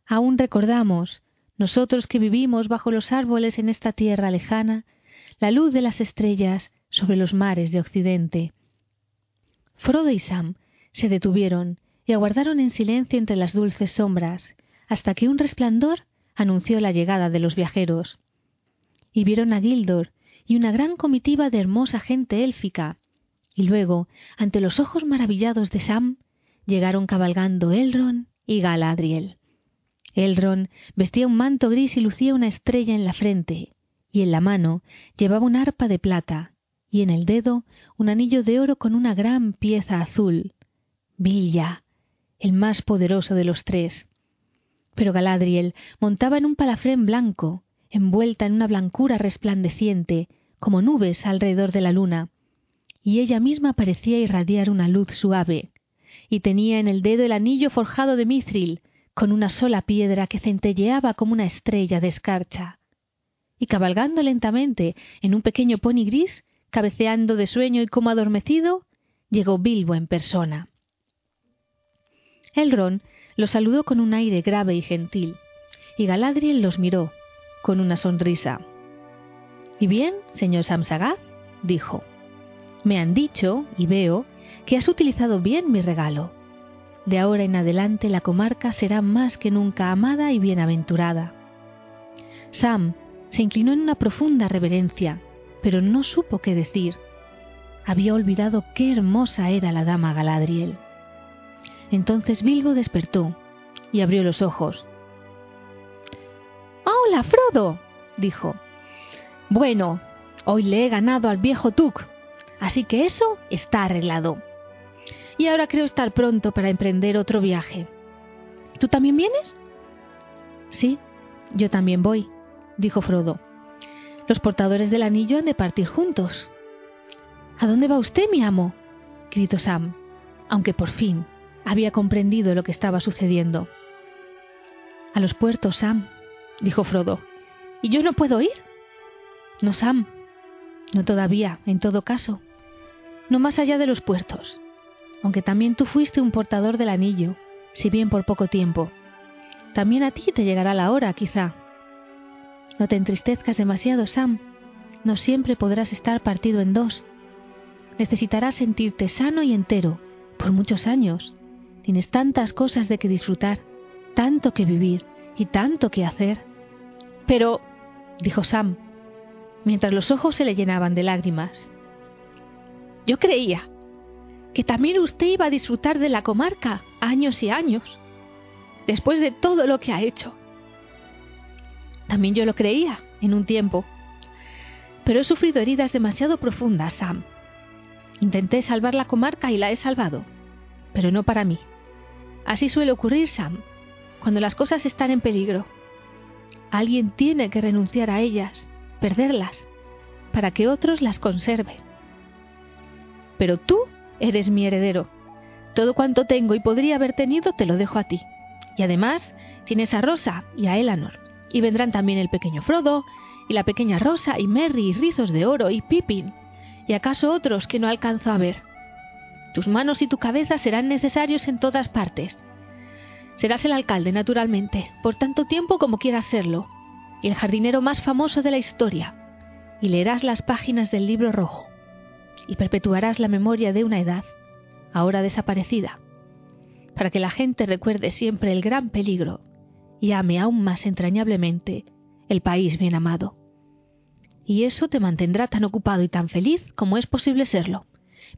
Aún recordamos, nosotros que vivimos bajo los árboles en esta tierra lejana, la luz de las estrellas sobre los mares de Occidente. Frodo y Sam se detuvieron y aguardaron en silencio entre las dulces sombras, hasta que un resplandor anunció la llegada de los viajeros. Y vieron a Gildor y una gran comitiva de hermosa gente élfica, y luego, ante los ojos maravillados de Sam, llegaron cabalgando Elrond y Galadriel. Elrond vestía un manto gris y lucía una estrella en la frente, y en la mano llevaba un arpa de plata, y en el dedo un anillo de oro con una gran pieza azul. Villa, el más poderoso de los tres. Pero Galadriel montaba en un palafrén blanco, envuelta en una blancura resplandeciente, como nubes alrededor de la luna, y ella misma parecía irradiar una luz suave, y tenía en el dedo el anillo forjado de mithril, con una sola piedra que centelleaba como una estrella de escarcha. Y cabalgando lentamente en un pequeño pony gris, cabeceando de sueño y como adormecido, llegó Bilbo en persona. Elrond lo saludó con un aire grave y gentil, y Galadriel los miró, con una sonrisa. ¿Y bien, señor Samsagat? dijo. Me han dicho, y veo, que has utilizado bien mi regalo. De ahora en adelante la comarca será más que nunca amada y bienaventurada. Sam se inclinó en una profunda reverencia, pero no supo qué decir. Había olvidado qué hermosa era la dama Galadriel. Entonces Bilbo despertó y abrió los ojos. ¡Hola, Frodo! dijo. Bueno, hoy le he ganado al viejo Tuk, así que eso está arreglado. Y ahora creo estar pronto para emprender otro viaje. ¿Tú también vienes? Sí, yo también voy, dijo Frodo. Los portadores del anillo han de partir juntos. ¿A dónde va usted, mi amo? gritó Sam, aunque por fin había comprendido lo que estaba sucediendo. A los puertos, Sam, dijo Frodo. ¿Y yo no puedo ir? No, Sam. No todavía, en todo caso. No más allá de los puertos. Aunque también tú fuiste un portador del anillo, si bien por poco tiempo. También a ti te llegará la hora, quizá. No te entristezcas demasiado, Sam. No siempre podrás estar partido en dos. Necesitarás sentirte sano y entero por muchos años. Tienes tantas cosas de que disfrutar, tanto que vivir y tanto que hacer. Pero, dijo Sam, mientras los ojos se le llenaban de lágrimas, yo creía que también usted iba a disfrutar de la comarca años y años, después de todo lo que ha hecho. También yo lo creía en un tiempo, pero he sufrido heridas demasiado profundas, Sam. Intenté salvar la comarca y la he salvado, pero no para mí. Así suele ocurrir, Sam, cuando las cosas están en peligro. Alguien tiene que renunciar a ellas, perderlas, para que otros las conserven. Pero tú eres mi heredero. Todo cuanto tengo y podría haber tenido te lo dejo a ti. Y además tienes a Rosa y a Eleanor. Y vendrán también el pequeño Frodo, y la pequeña Rosa, y Merry, y Rizos de Oro, y Pippin, y acaso otros que no alcanzo a ver. Tus manos y tu cabeza serán necesarios en todas partes. Serás el alcalde, naturalmente, por tanto tiempo como quieras serlo, y el jardinero más famoso de la historia, y leerás las páginas del libro rojo, y perpetuarás la memoria de una edad, ahora desaparecida, para que la gente recuerde siempre el gran peligro y ame aún más entrañablemente el país bien amado. Y eso te mantendrá tan ocupado y tan feliz como es posible serlo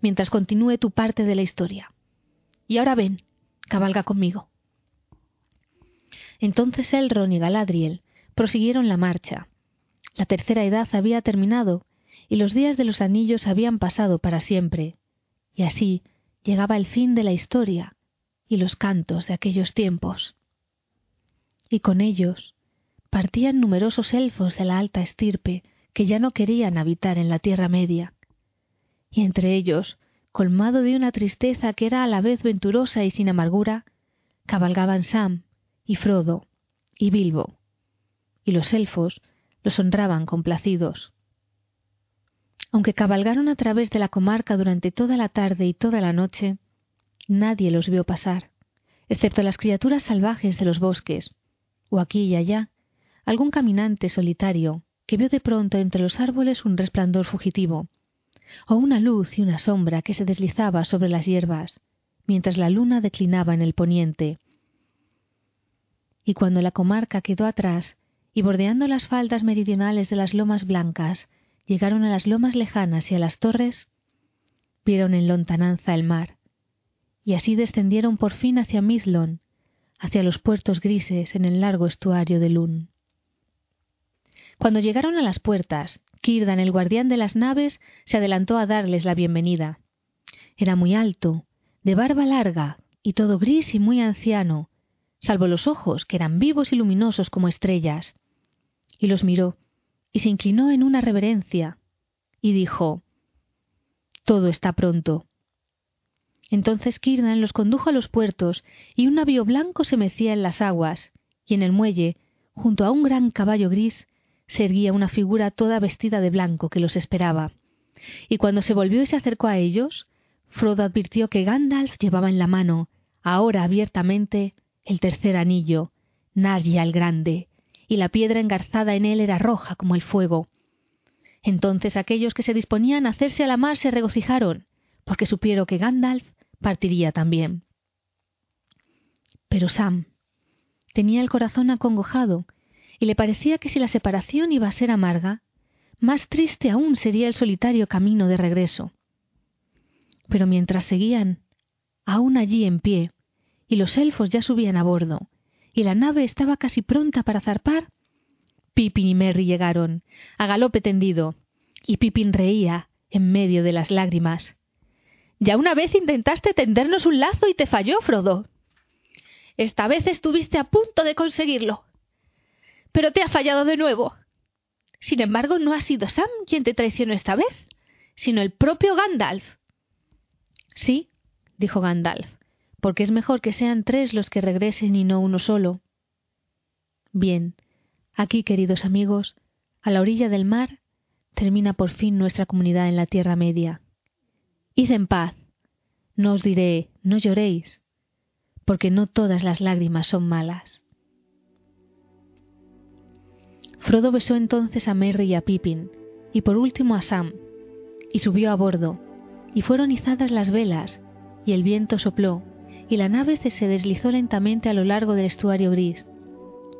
mientras continúe tu parte de la historia. Y ahora ven, cabalga conmigo. Entonces Elrond y Galadriel prosiguieron la marcha. La tercera edad había terminado y los días de los anillos habían pasado para siempre. Y así llegaba el fin de la historia y los cantos de aquellos tiempos. Y con ellos partían numerosos elfos de la alta estirpe que ya no querían habitar en la Tierra Media y entre ellos, colmado de una tristeza que era a la vez venturosa y sin amargura, cabalgaban Sam y Frodo y Bilbo, y los elfos los honraban complacidos. Aunque cabalgaron a través de la comarca durante toda la tarde y toda la noche, nadie los vio pasar, excepto las criaturas salvajes de los bosques, o aquí y allá, algún caminante solitario que vio de pronto entre los árboles un resplandor fugitivo, o una luz y una sombra que se deslizaba sobre las hierbas, mientras la luna declinaba en el poniente. Y cuando la comarca quedó atrás, y bordeando las faldas meridionales de las lomas blancas, llegaron a las lomas lejanas y a las torres, vieron en lontananza el mar, y así descendieron por fin hacia Midlon, hacia los puertos grises en el largo estuario de Lun. Cuando llegaron a las puertas, Kirdan, el guardián de las naves, se adelantó a darles la bienvenida. Era muy alto, de barba larga y todo gris y muy anciano, salvo los ojos, que eran vivos y luminosos como estrellas. Y los miró, y se inclinó en una reverencia, y dijo, Todo está pronto. Entonces Kirdan los condujo a los puertos, y un navío blanco se mecía en las aguas, y en el muelle, junto a un gran caballo gris, se erguía una figura toda vestida de blanco que los esperaba. Y cuando se volvió y se acercó a ellos, Frodo advirtió que Gandalf llevaba en la mano, ahora abiertamente, el tercer anillo, Narya el Grande, y la piedra engarzada en él era roja como el fuego. Entonces aquellos que se disponían a hacerse a la mar se regocijaron, porque supieron que Gandalf partiría también. Pero Sam tenía el corazón acongojado y le parecía que si la separación iba a ser amarga, más triste aún sería el solitario camino de regreso. Pero mientras seguían, aún allí en pie, y los elfos ya subían a bordo, y la nave estaba casi pronta para zarpar, Pippin y Merry llegaron, a galope tendido, y Pippin reía en medio de las lágrimas. Ya una vez intentaste tendernos un lazo y te falló, Frodo. Esta vez estuviste a punto de conseguirlo. Pero te ha fallado de nuevo. Sin embargo, no ha sido Sam quien te traicionó esta vez, sino el propio Gandalf. Sí, dijo Gandalf, porque es mejor que sean tres los que regresen y no uno solo. Bien, aquí, queridos amigos, a la orilla del mar, termina por fin nuestra comunidad en la Tierra Media. Id en paz. No os diré, no lloréis, porque no todas las lágrimas son malas. Frodo besó entonces a Merry y a Pippin, y por último a Sam, y subió a bordo, y fueron izadas las velas, y el viento sopló, y la nave se deslizó lentamente a lo largo del estuario gris,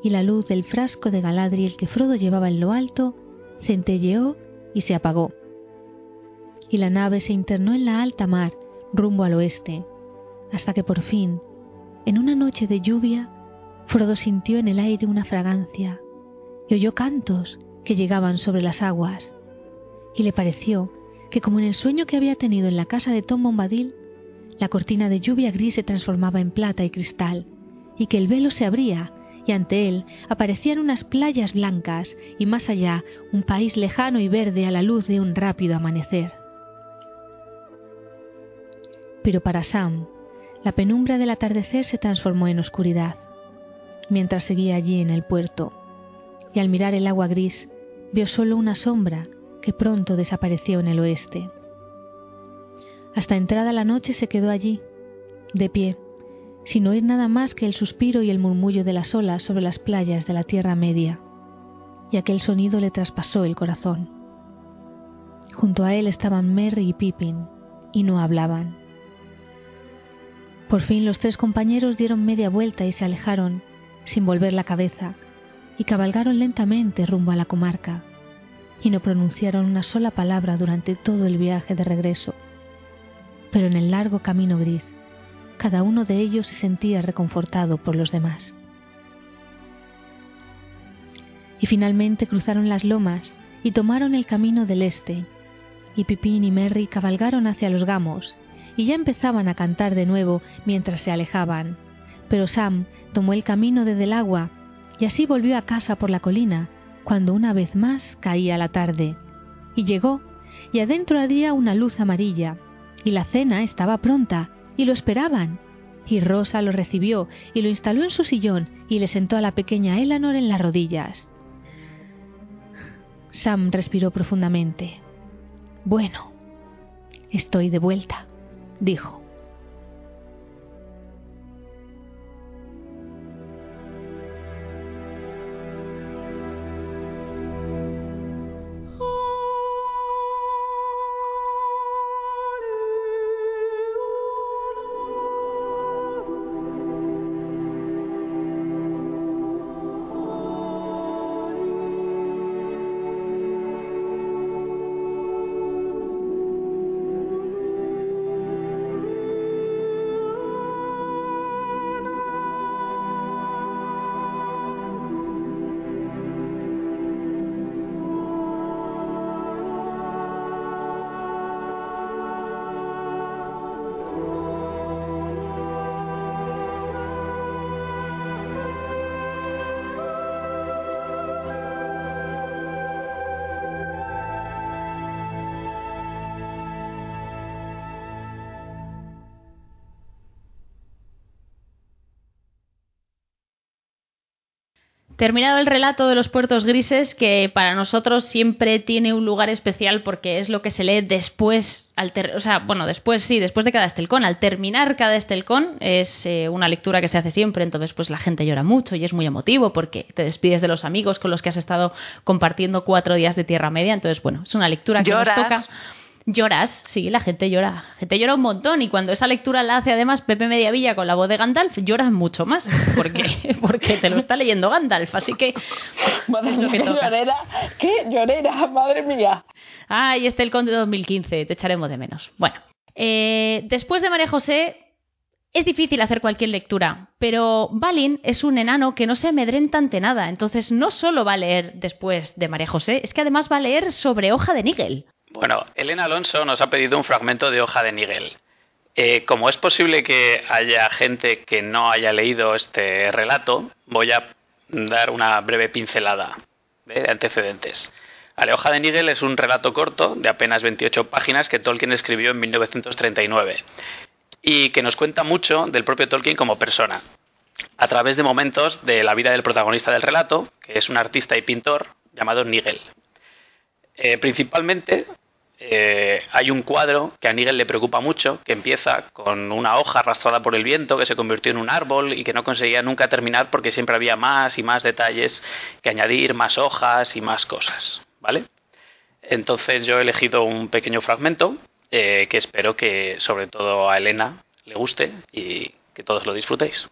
y la luz del frasco de Galadriel que Frodo llevaba en lo alto centelleó y se apagó. Y la nave se internó en la alta mar, rumbo al oeste, hasta que por fin, en una noche de lluvia, Frodo sintió en el aire una fragancia y oyó cantos que llegaban sobre las aguas, y le pareció que como en el sueño que había tenido en la casa de Tom Bombadil, la cortina de lluvia gris se transformaba en plata y cristal, y que el velo se abría, y ante él aparecían unas playas blancas, y más allá un país lejano y verde a la luz de un rápido amanecer. Pero para Sam, la penumbra del atardecer se transformó en oscuridad, mientras seguía allí en el puerto, y al mirar el agua gris, vio solo una sombra que pronto desapareció en el oeste. Hasta entrada la noche se quedó allí, de pie, sin oír nada más que el suspiro y el murmullo de las olas sobre las playas de la Tierra Media, y aquel sonido le traspasó el corazón. Junto a él estaban Merry y Pippin, y no hablaban. Por fin los tres compañeros dieron media vuelta y se alejaron, sin volver la cabeza, y cabalgaron lentamente rumbo a la comarca, y no pronunciaron una sola palabra durante todo el viaje de regreso pero en el largo camino gris, cada uno de ellos se sentía reconfortado por los demás. Y finalmente cruzaron las lomas y tomaron el camino del este, y Pipín y Merry cabalgaron hacia los gamos, y ya empezaban a cantar de nuevo mientras se alejaban, pero Sam tomó el camino desde el agua, y así volvió a casa por la colina, cuando una vez más caía la tarde, y llegó, y adentro había una luz amarilla, y la cena estaba pronta, y lo esperaban. Y Rosa lo recibió y lo instaló en su sillón y le sentó a la pequeña Eleanor en las rodillas. Sam respiró profundamente. Bueno, estoy de vuelta, dijo. Terminado el relato de los puertos grises, que para nosotros siempre tiene un lugar especial porque es lo que se lee después, al o sea, bueno, después sí, después de cada estelcón. Al terminar cada estelcón es eh, una lectura que se hace siempre, entonces pues la gente llora mucho y es muy emotivo porque te despides de los amigos con los que has estado compartiendo cuatro días de Tierra Media, entonces bueno, es una lectura que nos toca Lloras, sí, la gente llora. La gente llora un montón y cuando esa lectura la hace además Pepe Mediavilla con la voz de Gandalf, lloras mucho más. Porque, (laughs) porque te lo está leyendo Gandalf, así que. (laughs) Madre es ¿Qué llorera? ¿Qué llorera? Madre mía. Ay, este el Conde 2015, te echaremos de menos. Bueno, eh, después de María José, es difícil hacer cualquier lectura, pero Balin es un enano que no se amedrenta ante nada, entonces no solo va a leer después de María José, es que además va a leer sobre hoja de Nigel. Bueno, Elena Alonso nos ha pedido un fragmento de hoja de Nigel. Eh, como es posible que haya gente que no haya leído este relato, voy a dar una breve pincelada de antecedentes. La hoja de Nigel es un relato corto de apenas 28 páginas que Tolkien escribió en 1939 y que nos cuenta mucho del propio Tolkien como persona, a través de momentos de la vida del protagonista del relato, que es un artista y pintor llamado Nigel. Eh, principalmente eh, hay un cuadro que a Nigel le preocupa mucho, que empieza con una hoja arrastrada por el viento, que se convirtió en un árbol y que no conseguía nunca terminar porque siempre había más y más detalles que añadir, más hojas y más cosas. ¿Vale? Entonces yo he elegido un pequeño fragmento eh, que espero que sobre todo a Elena le guste y que todos lo disfrutéis.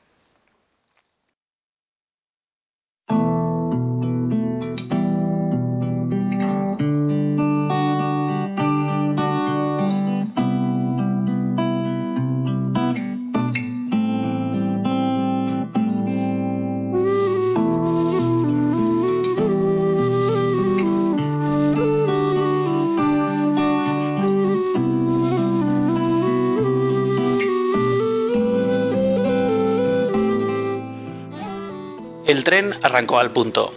El tren arrancó al punto.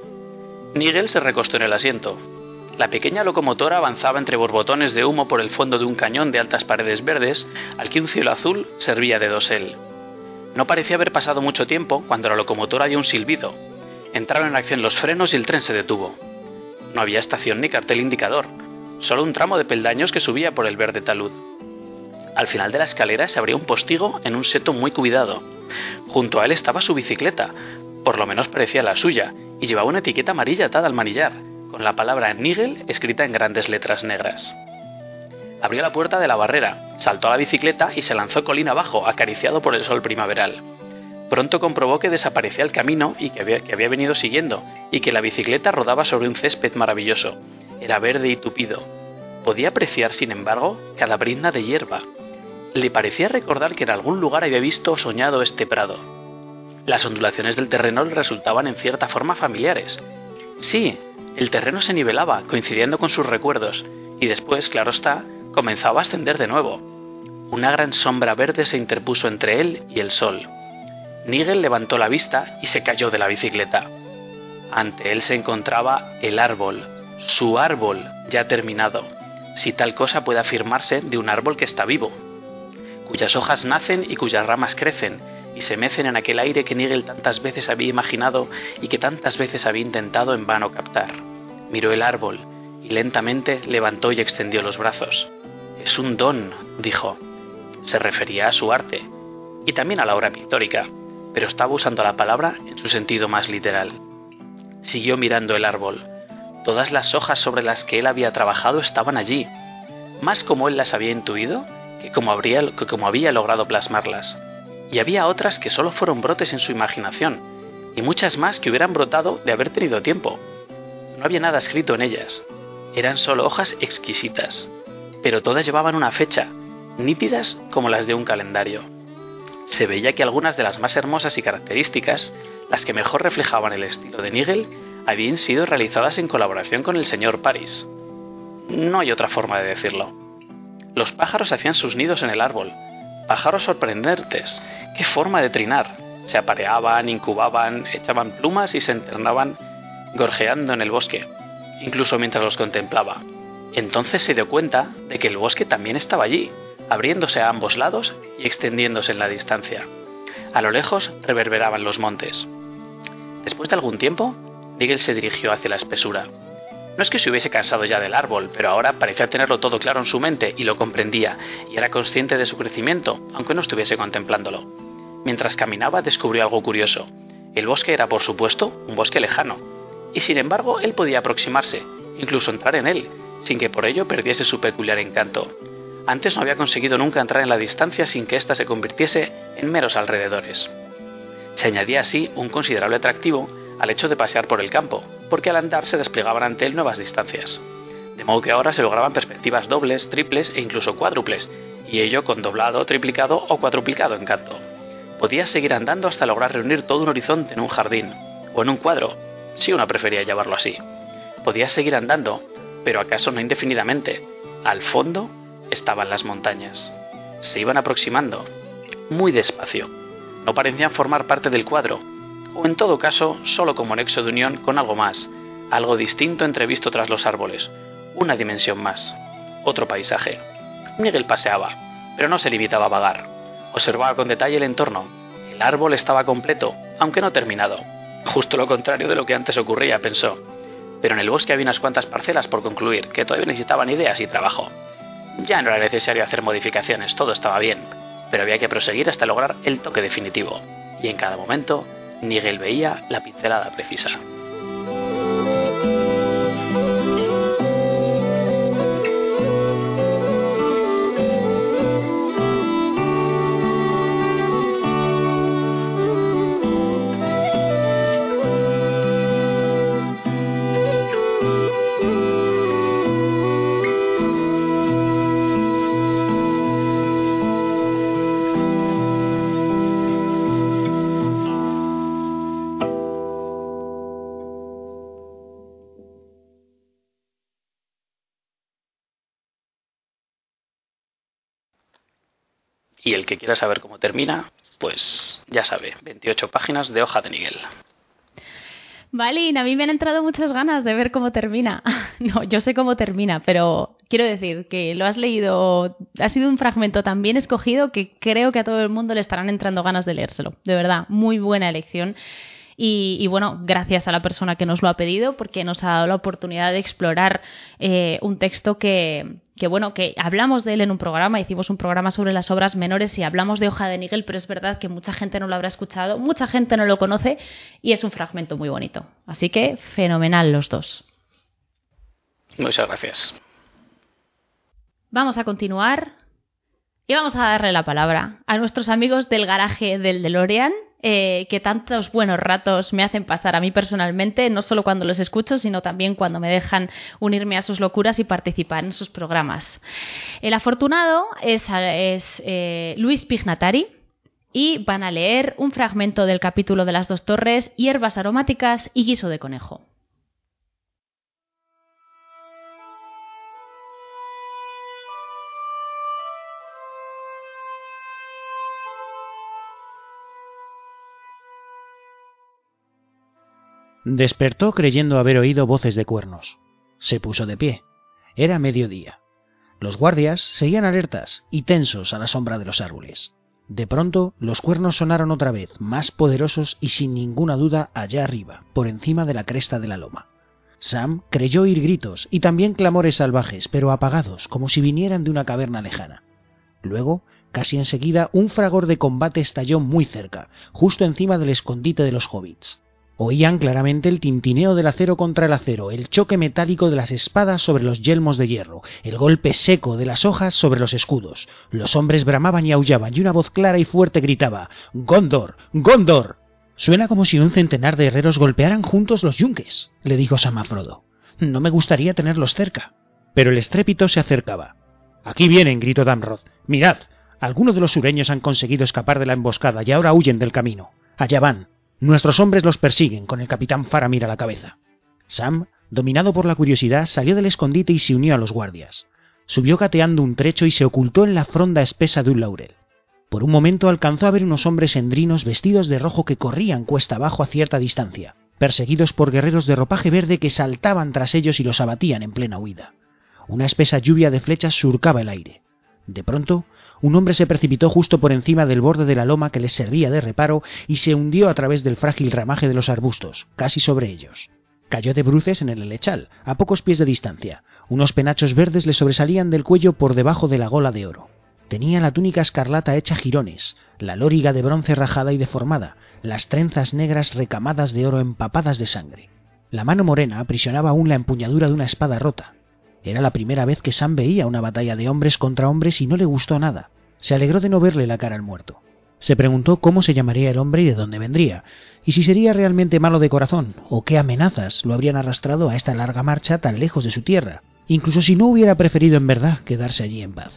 Nigel se recostó en el asiento. La pequeña locomotora avanzaba entre borbotones de humo por el fondo de un cañón de altas paredes verdes al que un cielo azul servía de dosel. No parecía haber pasado mucho tiempo cuando la locomotora dio un silbido. Entraron en acción los frenos y el tren se detuvo. No había estación ni cartel indicador, solo un tramo de peldaños que subía por el verde talud. Al final de la escalera se abría un postigo en un seto muy cuidado. Junto a él estaba su bicicleta, por lo menos parecía la suya, y llevaba una etiqueta amarilla atada al manillar, con la palabra Nigel escrita en grandes letras negras. Abrió la puerta de la barrera, saltó a la bicicleta y se lanzó colina abajo, acariciado por el sol primaveral. Pronto comprobó que desaparecía el camino y que había, que había venido siguiendo, y que la bicicleta rodaba sobre un césped maravilloso. Era verde y tupido. Podía apreciar, sin embargo, cada brizna de hierba. Le parecía recordar que en algún lugar había visto o soñado este prado. Las ondulaciones del terreno le resultaban en cierta forma familiares. Sí, el terreno se nivelaba, coincidiendo con sus recuerdos, y después, claro está, comenzaba a ascender de nuevo. Una gran sombra verde se interpuso entre él y el sol. Nigel levantó la vista y se cayó de la bicicleta. Ante él se encontraba el árbol, su árbol ya terminado, si tal cosa puede afirmarse de un árbol que está vivo, cuyas hojas nacen y cuyas ramas crecen, y se mecen en aquel aire que Nigel tantas veces había imaginado y que tantas veces había intentado en vano captar. Miró el árbol y lentamente levantó y extendió los brazos. Es un don, dijo. Se refería a su arte y también a la obra pictórica, pero estaba usando la palabra en su sentido más literal. Siguió mirando el árbol. Todas las hojas sobre las que él había trabajado estaban allí, más como él las había intuido que como, que como había logrado plasmarlas y había otras que solo fueron brotes en su imaginación, y muchas más que hubieran brotado de haber tenido tiempo. No había nada escrito en ellas, eran solo hojas exquisitas, pero todas llevaban una fecha, nítidas como las de un calendario. Se veía que algunas de las más hermosas y características, las que mejor reflejaban el estilo de Nigel, habían sido realizadas en colaboración con el señor Paris. No hay otra forma de decirlo. Los pájaros hacían sus nidos en el árbol, pájaros sorprendentes, qué forma de trinar. Se apareaban, incubaban, echaban plumas y se internaban gorjeando en el bosque, incluso mientras los contemplaba. Entonces se dio cuenta de que el bosque también estaba allí, abriéndose a ambos lados y extendiéndose en la distancia. A lo lejos reverberaban los montes. Después de algún tiempo, Nigel se dirigió hacia la espesura. No es que se hubiese cansado ya del árbol, pero ahora parecía tenerlo todo claro en su mente y lo comprendía, y era consciente de su crecimiento, aunque no estuviese contemplándolo. Mientras caminaba descubrió algo curioso. El bosque era, por supuesto, un bosque lejano, y sin embargo él podía aproximarse, incluso entrar en él, sin que por ello perdiese su peculiar encanto. Antes no había conseguido nunca entrar en la distancia sin que ésta se convirtiese en meros alrededores. Se añadía así un considerable atractivo al hecho de pasear por el campo, porque al andar se desplegaban ante él nuevas distancias. De modo que ahora se lograban perspectivas dobles, triples e incluso cuádruples, y ello con doblado, triplicado o cuadruplicado encanto. Podía seguir andando hasta lograr reunir todo un horizonte en un jardín, o en un cuadro, si uno prefería llamarlo así. Podía seguir andando, pero acaso no indefinidamente. Al fondo estaban las montañas. Se iban aproximando, muy despacio. No parecían formar parte del cuadro, o en todo caso solo como nexo de unión con algo más, algo distinto entrevisto tras los árboles, una dimensión más, otro paisaje. Miguel paseaba, pero no se limitaba a vagar. Observaba con detalle el entorno. El árbol estaba completo, aunque no terminado. Justo lo contrario de lo que antes ocurría, pensó. Pero en el bosque había unas cuantas parcelas por concluir, que todavía necesitaban ideas y trabajo. Ya no era necesario hacer modificaciones, todo estaba bien, pero había que proseguir hasta lograr el toque definitivo. Y en cada momento, Nigel veía la pincelada precisa. Y el que quiera saber cómo termina, pues ya sabe, 28 páginas de hoja de Nigel. Vale, a mí me han entrado muchas ganas de ver cómo termina. (laughs) No, yo sé cómo termina, pero quiero decir que lo has leído, ha sido un fragmento tan bien escogido que creo que a todo el mundo le estarán entrando ganas de leérselo. De verdad, muy buena elección. Y, bueno, gracias a la persona que nos lo ha pedido porque nos ha dado la oportunidad de explorar eh, un texto que, que, bueno, que hablamos de él en un programa, hicimos un programa sobre las obras menores y hablamos de Hoja de Níquel, pero es verdad que mucha gente no lo habrá escuchado, mucha gente no lo conoce y es un fragmento muy bonito. Así que fenomenal los dos. Muchas gracias. Vamos a continuar y vamos a darle la palabra a nuestros amigos del garaje del DeLorean eh, que tantos buenos ratos me hacen pasar a mí personalmente, no solo cuando los escucho, sino también cuando me dejan unirme a sus locuras y participar en sus programas. El afortunado es, eh, Luis Pignatari y van a leer un fragmento del capítulo de las dos torres, hierbas aromáticas y guiso de conejo. Despertó creyendo haber oído voces de cuernos. Se puso de pie. Era mediodía. Los guardias seguían alertas y tensos a la sombra de los árboles. De pronto los cuernos sonaron otra vez, más poderosos y sin ninguna duda allá arriba, por encima de la cresta de la loma. Sam creyó oír gritos y también clamores salvajes, pero apagados, como si vinieran de una caverna lejana. Luego, casi enseguida, un fragor de combate estalló muy cerca, justo encima del escondite de los hobbits. Oían claramente el tintineo del acero contra el acero, el choque metálico de las espadas sobre los yelmos de hierro, el golpe seco de las hojas sobre los escudos. Los hombres bramaban y aullaban, y una voz clara y fuerte gritaba Gondor. Gondor. Suena como si un centenar de herreros golpearan juntos los yunques, le dijo Sam a Frodo. No me gustaría tenerlos cerca. Pero el estrépito se acercaba. Aquí vienen, gritó Damrod. Mirad, algunos de los sureños han conseguido escapar de la emboscada y ahora huyen del camino. Allá van, Nuestros hombres los persiguen, con el capitán Faramir a la cabeza. Sam, dominado por la curiosidad, salió del escondite y se unió a los guardias. Subió cateando un trecho y se ocultó en la fronda espesa de un laurel. Por un momento alcanzó a ver unos hombres endrinos vestidos de rojo que corrían cuesta abajo a cierta distancia, perseguidos por guerreros de ropaje verde que saltaban tras ellos y los abatían en plena huida. Una espesa lluvia de flechas surcaba el aire. De pronto, un hombre se precipitó justo por encima del borde de la loma que les servía de reparo y se hundió a través del frágil ramaje de los arbustos, casi sobre ellos. Cayó de bruces en el helechal, a pocos pies de distancia. Unos penachos verdes le sobresalían del cuello por debajo de la gola de oro. Tenía la túnica escarlata hecha jirones, la lóriga de bronce rajada y deformada, las trenzas negras recamadas de oro empapadas de sangre. La mano morena aprisionaba aún la empuñadura de una espada rota. Era la primera vez que Sam veía una batalla de hombres contra hombres y no le gustó nada. Se alegró de no verle la cara al muerto. Se preguntó cómo se llamaría el hombre y de dónde vendría, y si sería realmente malo de corazón, o qué amenazas lo habrían arrastrado a esta larga marcha tan lejos de su tierra, incluso si no hubiera preferido en verdad quedarse allí en paz.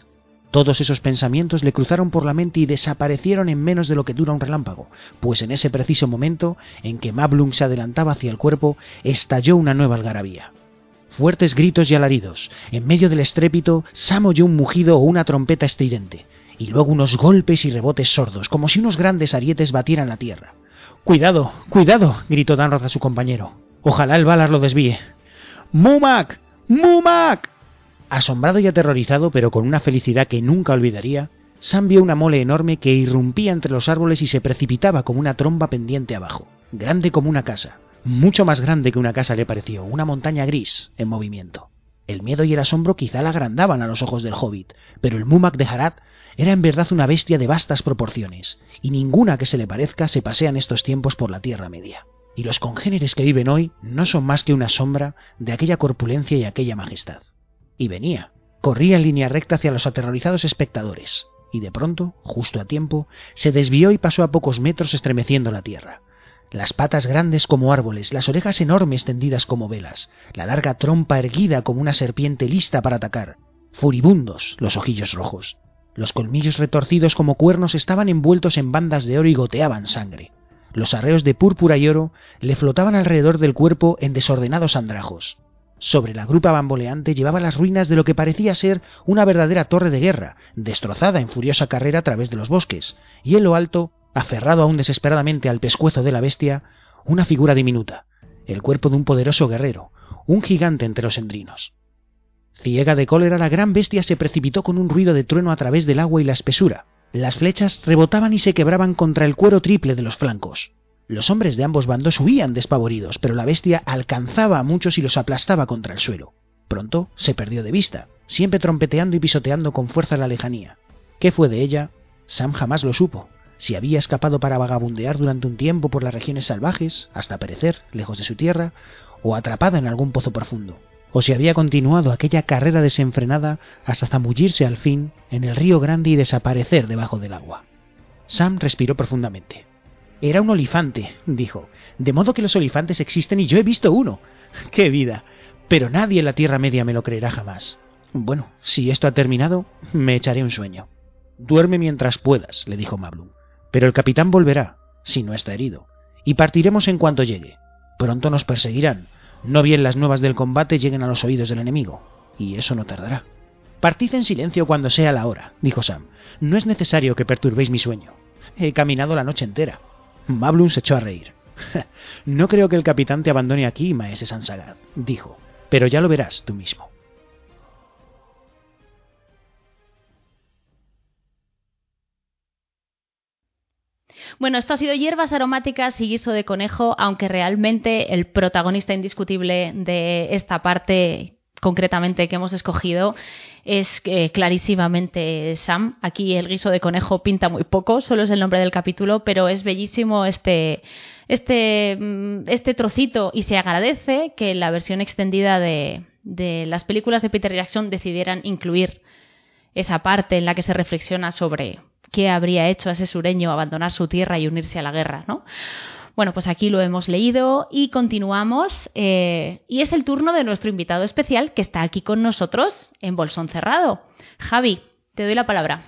Todos esos pensamientos le cruzaron por la mente y desaparecieron en menos de lo que dura un relámpago, pues en ese preciso momento en que Mablung se adelantaba hacia el cuerpo, estalló una nueva algarabía. Fuertes gritos y alaridos. En medio del estrépito, Sam oyó un mugido o una trompeta estridente, y luego unos golpes y rebotes sordos, como si unos grandes arietes batieran la tierra. ¡Cuidado! ¡Cuidado! gritó Danroth a su compañero. Ojalá el Valar lo desvíe. ¡Mumak! ¡Mumak! Asombrado y aterrorizado, pero con una felicidad que nunca olvidaría, Sam vio una mole enorme que irrumpía entre los árboles y se precipitaba como una tromba pendiente abajo, grande como una casa. Mucho más grande que una casa le pareció, una montaña gris en movimiento. El miedo y el asombro quizá la agrandaban a los ojos del hobbit, pero el Mumak de Harad era en verdad una bestia de vastas proporciones, y ninguna que se le parezca se pasea en estos tiempos por la Tierra Media. Y los congéneres que viven hoy no son más que una sombra de aquella corpulencia y aquella majestad y venía. Corría en línea recta hacia los aterrorizados espectadores, y de pronto, justo a tiempo, se desvió y pasó a pocos metros estremeciendo la tierra. Las patas grandes como árboles, las orejas enormes tendidas como velas, la larga trompa erguida como una serpiente lista para atacar, furibundos los ojillos rojos. Los colmillos retorcidos como cuernos estaban envueltos en bandas de oro y goteaban sangre. Los arreos de púrpura y oro le flotaban alrededor del cuerpo en desordenados andrajos. Sobre la grupa bamboleante llevaba las ruinas de lo que parecía ser una verdadera torre de guerra, destrozada en furiosa carrera a través de los bosques, y en lo alto, aferrado aún desesperadamente al pescuezo de la bestia, una figura diminuta, el cuerpo de un poderoso guerrero, un gigante entre los endrinos. Ciega de cólera, la gran bestia se precipitó con un ruido de trueno a través del agua y la espesura. Las flechas rebotaban y se quebraban contra el cuero triple de los flancos. Los hombres de ambos bandos huían despavoridos, pero la bestia alcanzaba a muchos y los aplastaba contra el suelo. Pronto se perdió de vista, siempre trompeteando y pisoteando con fuerza la lejanía. ¿Qué fue de ella? Sam jamás lo supo. Si había escapado para vagabundear durante un tiempo por las regiones salvajes, hasta perecer lejos de su tierra, o atrapada en algún pozo profundo, o si había continuado aquella carrera desenfrenada hasta zambullirse al fin en el río grande y desaparecer debajo del agua. Sam respiró profundamente. Era un olifante, dijo. De modo que los olifantes existen y yo he visto uno. ¡Qué vida! Pero nadie en la Tierra Media me lo creerá jamás. Bueno, si esto ha terminado, me echaré un sueño. Duerme mientras puedas, le dijo Mablum. Pero el capitán volverá, si no está herido, y partiremos en cuanto llegue. Pronto nos perseguirán. No bien las nuevas del combate lleguen a los oídos del enemigo, y eso no tardará. Partid en silencio cuando sea la hora, dijo Sam. No es necesario que perturbéis mi sueño. He caminado la noche entera. Mablum se echó a reír. (laughs) No creo que el capitán te abandone aquí, maese Sansagad, dijo, pero ya lo verás tú mismo. Bueno, esto ha sido hierbas aromáticas y guiso de conejo, aunque realmente el protagonista indiscutible de esta parte concretamente que hemos escogido es eh, clarísimamente Sam. Aquí el guiso de conejo pinta muy poco, solo es el nombre del capítulo, pero es bellísimo este, este, mm, este trocito y se agradece que la versión extendida de, de las películas de Peter Jackson decidieran incluir esa parte en la que se reflexiona sobre qué habría hecho a ese sureño abandonar su tierra y unirse a la guerra, ¿no? Bueno, pues aquí lo hemos leído y continuamos. Eh, y es el turno de nuestro invitado especial que está aquí con nosotros en Bolsón Cerrado. Javi, te doy la palabra.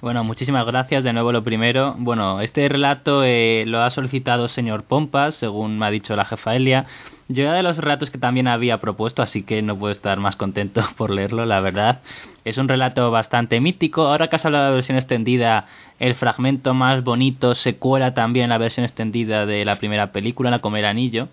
Bueno, muchísimas gracias. De nuevo lo primero. Bueno, este relato eh, lo ha solicitado señor Pompas, según me ha dicho la jefa Elia. Yo era de los relatos que también había propuesto, así que no puedo estar más contento (laughs) por leerlo, la verdad. Es un relato bastante mítico. Ahora que has hablado de la versión extendida, el fragmento más bonito se cuela también en la versión extendida de la primera película, La Comer Anillo.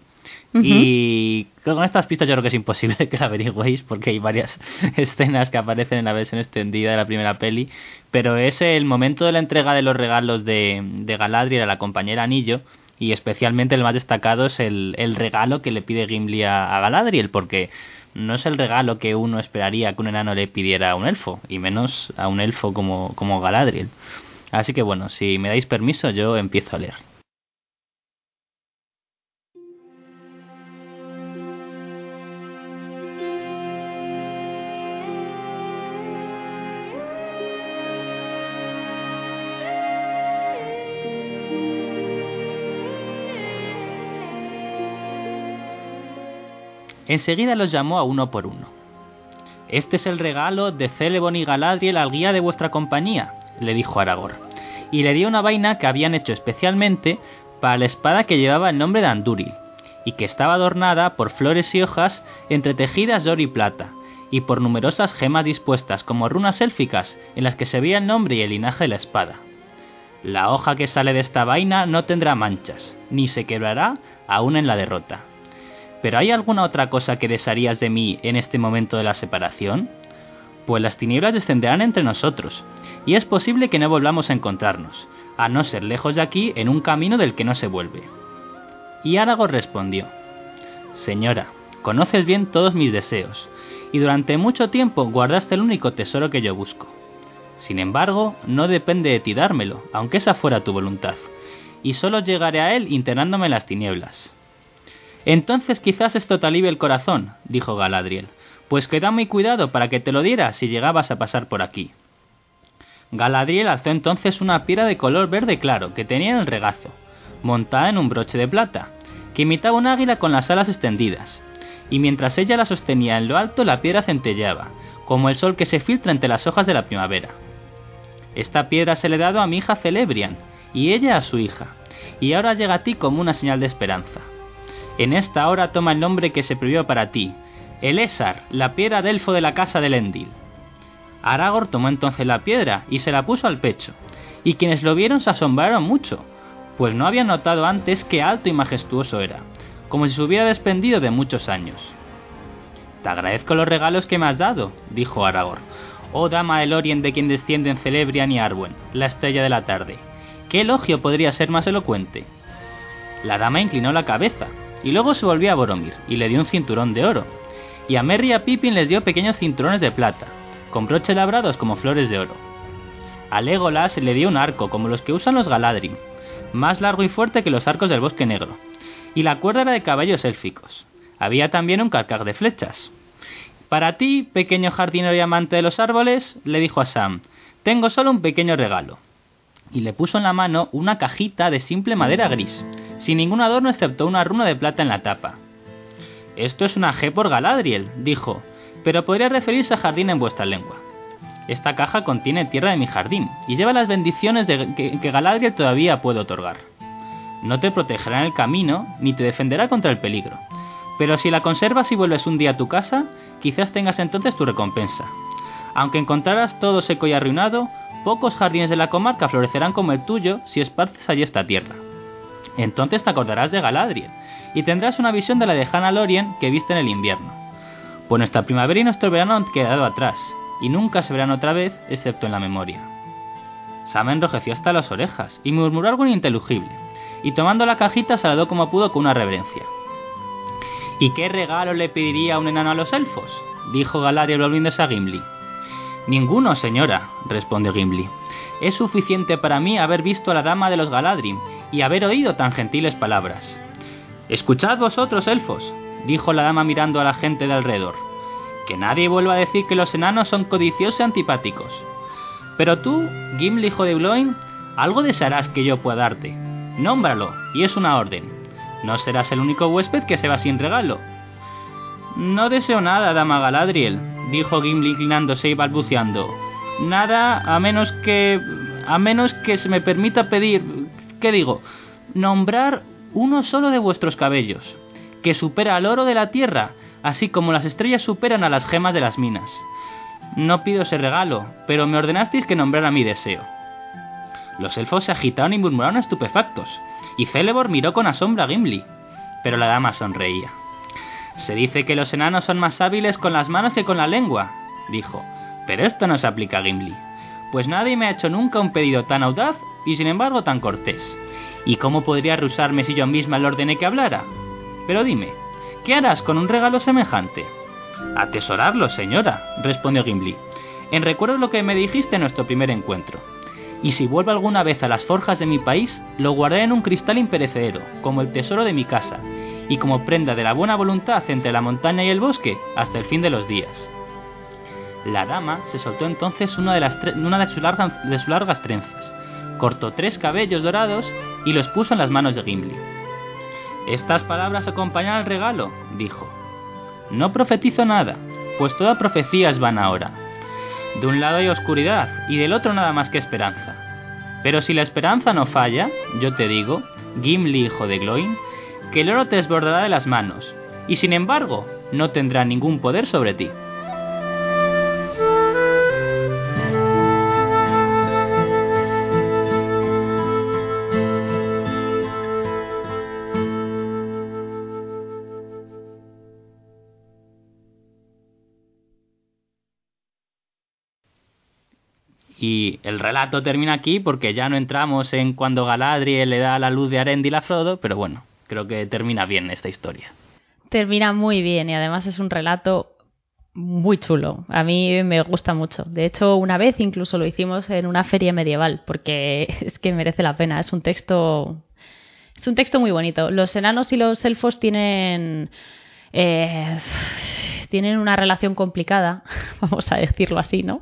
Y con estas pistas yo creo que es imposible (laughs) que la averigüéis porque hay varias (laughs) escenas que aparecen en la versión extendida de la primera peli. Pero es el momento de la entrega de los regalos de, de Galadriel a la compañera Anillo. Y especialmente el más destacado es el, el regalo que le pide Gimli a, Galadriel, porque no es el regalo que uno esperaría que un enano le pidiera a un elfo, y menos a un elfo como, como Galadriel. Así que bueno, si me dais permiso, yo empiezo a leer. Enseguida los llamó a uno por uno. Este es el regalo de Celeborn y Galadriel al guía de vuestra compañía, le dijo Aragorn, y le dio una vaina que habían hecho especialmente para la espada que llevaba el nombre de Andúril, y que estaba adornada por flores y hojas entretejidas de oro y plata, y por numerosas gemas dispuestas como runas élficas en las que se veía el nombre y el linaje de la espada. La hoja que sale de esta vaina no tendrá manchas, ni se quebrará aún en la derrota. ¿Pero hay alguna otra cosa que desearías de mí en este momento de la separación? Pues las tinieblas descenderán entre nosotros, y es posible que no volvamos a encontrarnos, a no ser lejos de aquí en un camino del que no se vuelve. Y Aragorn respondió, Señora, conoces bien todos mis deseos, y durante mucho tiempo guardaste el único tesoro que yo busco. Sin embargo, no depende de ti dármelo, aunque esa fuera tu voluntad, y solo llegaré a él internándome en las tinieblas. Entonces quizás esto te alivie el corazón, dijo Galadriel, pues queda muy cuidado para que te lo diera si llegabas a pasar por aquí. Galadriel alzó entonces una piedra de color verde claro que tenía en el regazo, montada en un broche de plata, que imitaba un águila con las alas extendidas, y mientras ella la sostenía en lo alto la piedra centelleaba, como el sol que se filtra entre las hojas de la primavera. Esta piedra se le ha dado a mi hija Celebrian, y ella a su hija, y ahora llega a ti como una señal de esperanza. En esta hora toma el nombre que se previó para ti, Elésar, la piedra delfo de la casa de Lendil. Aragorn tomó entonces la piedra y se la puso al pecho, y quienes lo vieron se asombraron mucho, pues no habían notado antes qué alto y majestuoso era, como si se hubiera despendido de muchos años. Te agradezco los regalos que me has dado, dijo Aragorn, oh dama del Orient de quien descienden Celebrian y Arwen, la estrella de la tarde. ¿Qué elogio podría ser más elocuente? La dama inclinó la cabeza, y luego se volvió a Boromir y le dio un cinturón de oro. Y a Merry y a Pippin les dio pequeños cinturones de plata, con broches labrados como flores de oro. A Legolas le dio un arco como los que usan los Galadrim, más largo y fuerte que los arcos del bosque negro, y la cuerda era de caballos élficos. Había también un carcaj de flechas. Para ti, pequeño jardinero y amante de los árboles, le dijo a Sam, tengo solo un pequeño regalo. Y le puso en la mano una cajita de simple madera gris, sin ningún adorno excepto una runa de plata en la tapa. Esto es una G por Galadriel, dijo, pero podría referirse a jardín en vuestra lengua. Esta caja contiene tierra de mi jardín y lleva las bendiciones que, Galadriel todavía puede otorgar. No te protegerá en el camino ni te defenderá contra el peligro, pero si la conservas y vuelves un día a tu casa, quizás tengas entonces tu recompensa. Aunque encontraras todo seco y arruinado, pocos jardines de la comarca florecerán como el tuyo si esparces allí esta tierra. Entonces te acordarás de Galadriel y tendrás una visión de la lejana Lorien que viste en el invierno. Pues nuestra primavera y nuestro verano han quedado atrás, y nunca se verán otra vez excepto en la memoria. Sam enrojeció hasta las orejas y murmuró algo ininteligible, y tomando la cajita dio como pudo con una reverencia. ¿Y qué regalo le pediría un enano a los elfos? dijo Galadriel volviéndose a Gimli. Ninguno, señora, respondió Gimli. Es suficiente para mí haber visto a la dama de los Galadrim y haber oído tan gentiles palabras. Escuchad vosotros, elfos, dijo la dama mirando a la gente de alrededor, que nadie vuelva a decir que los enanos son codiciosos y antipáticos. Pero tú, Gimli hijo de Bloin, algo desearás que yo pueda darte. Nómbralo, y es una orden. No serás el único huésped que se va sin regalo. No deseo nada, dama Galadriel, dijo Gimli inclinándose y balbuceando. Nada a menos que... a menos que se me permita pedir... ¿qué digo? Nombrar uno solo de vuestros cabellos, que supera al oro de la tierra, así como las estrellas superan a las gemas de las minas. No pido ese regalo, pero me ordenasteis que nombrara mi deseo. Los elfos se agitaron y murmuraron estupefactos, y Celeborn miró con asombro a Gimli. pero la dama sonreía. Se dice que los enanos son más hábiles con las manos que con la lengua, dijo, pero esto no se aplica a Gimli, pues nadie me ha hecho nunca un pedido tan audaz y sin embargo tan cortés. ¿Y cómo podría rusarme si yo misma le ordené que hablara? Pero dime, ¿qué harás con un regalo semejante? Atesorarlo, señora, respondió Gimli. En recuerdo lo que me dijiste en nuestro primer encuentro. Y si vuelvo alguna vez a las forjas de mi país, lo guardaré en un cristal imperecedero, como el tesoro de mi casa, y como prenda de la buena voluntad entre la montaña y el bosque, hasta el fin de los días. La dama se soltó entonces una de, las de sus largas trenzas, cortó tres cabellos dorados y los puso en las manos de Gimli. Estas palabras acompañan al regalo, dijo. No profetizo nada, pues toda profecía es vana ahora. De un lado hay oscuridad y del otro nada más que esperanza. Pero si la esperanza no falla, yo te digo, Gimli hijo de Gloin, que el oro te desbordará de las manos, y sin embargo no tendrá ningún poder sobre ti. Y el relato termina aquí porque ya no entramos en cuando Galadriel le da la luz de Arendil a Frodo, pero bueno, creo que termina bien esta historia. Termina muy bien y además es un relato muy chulo. A mí me gusta mucho. De hecho, una vez incluso lo hicimos en una feria medieval porque (laughs) es que merece la pena. Es un texto es un texto muy bonito. Los enanos y los elfos tienen eh, tienen una relación complicada, (laughs) vamos a decirlo así, ¿no?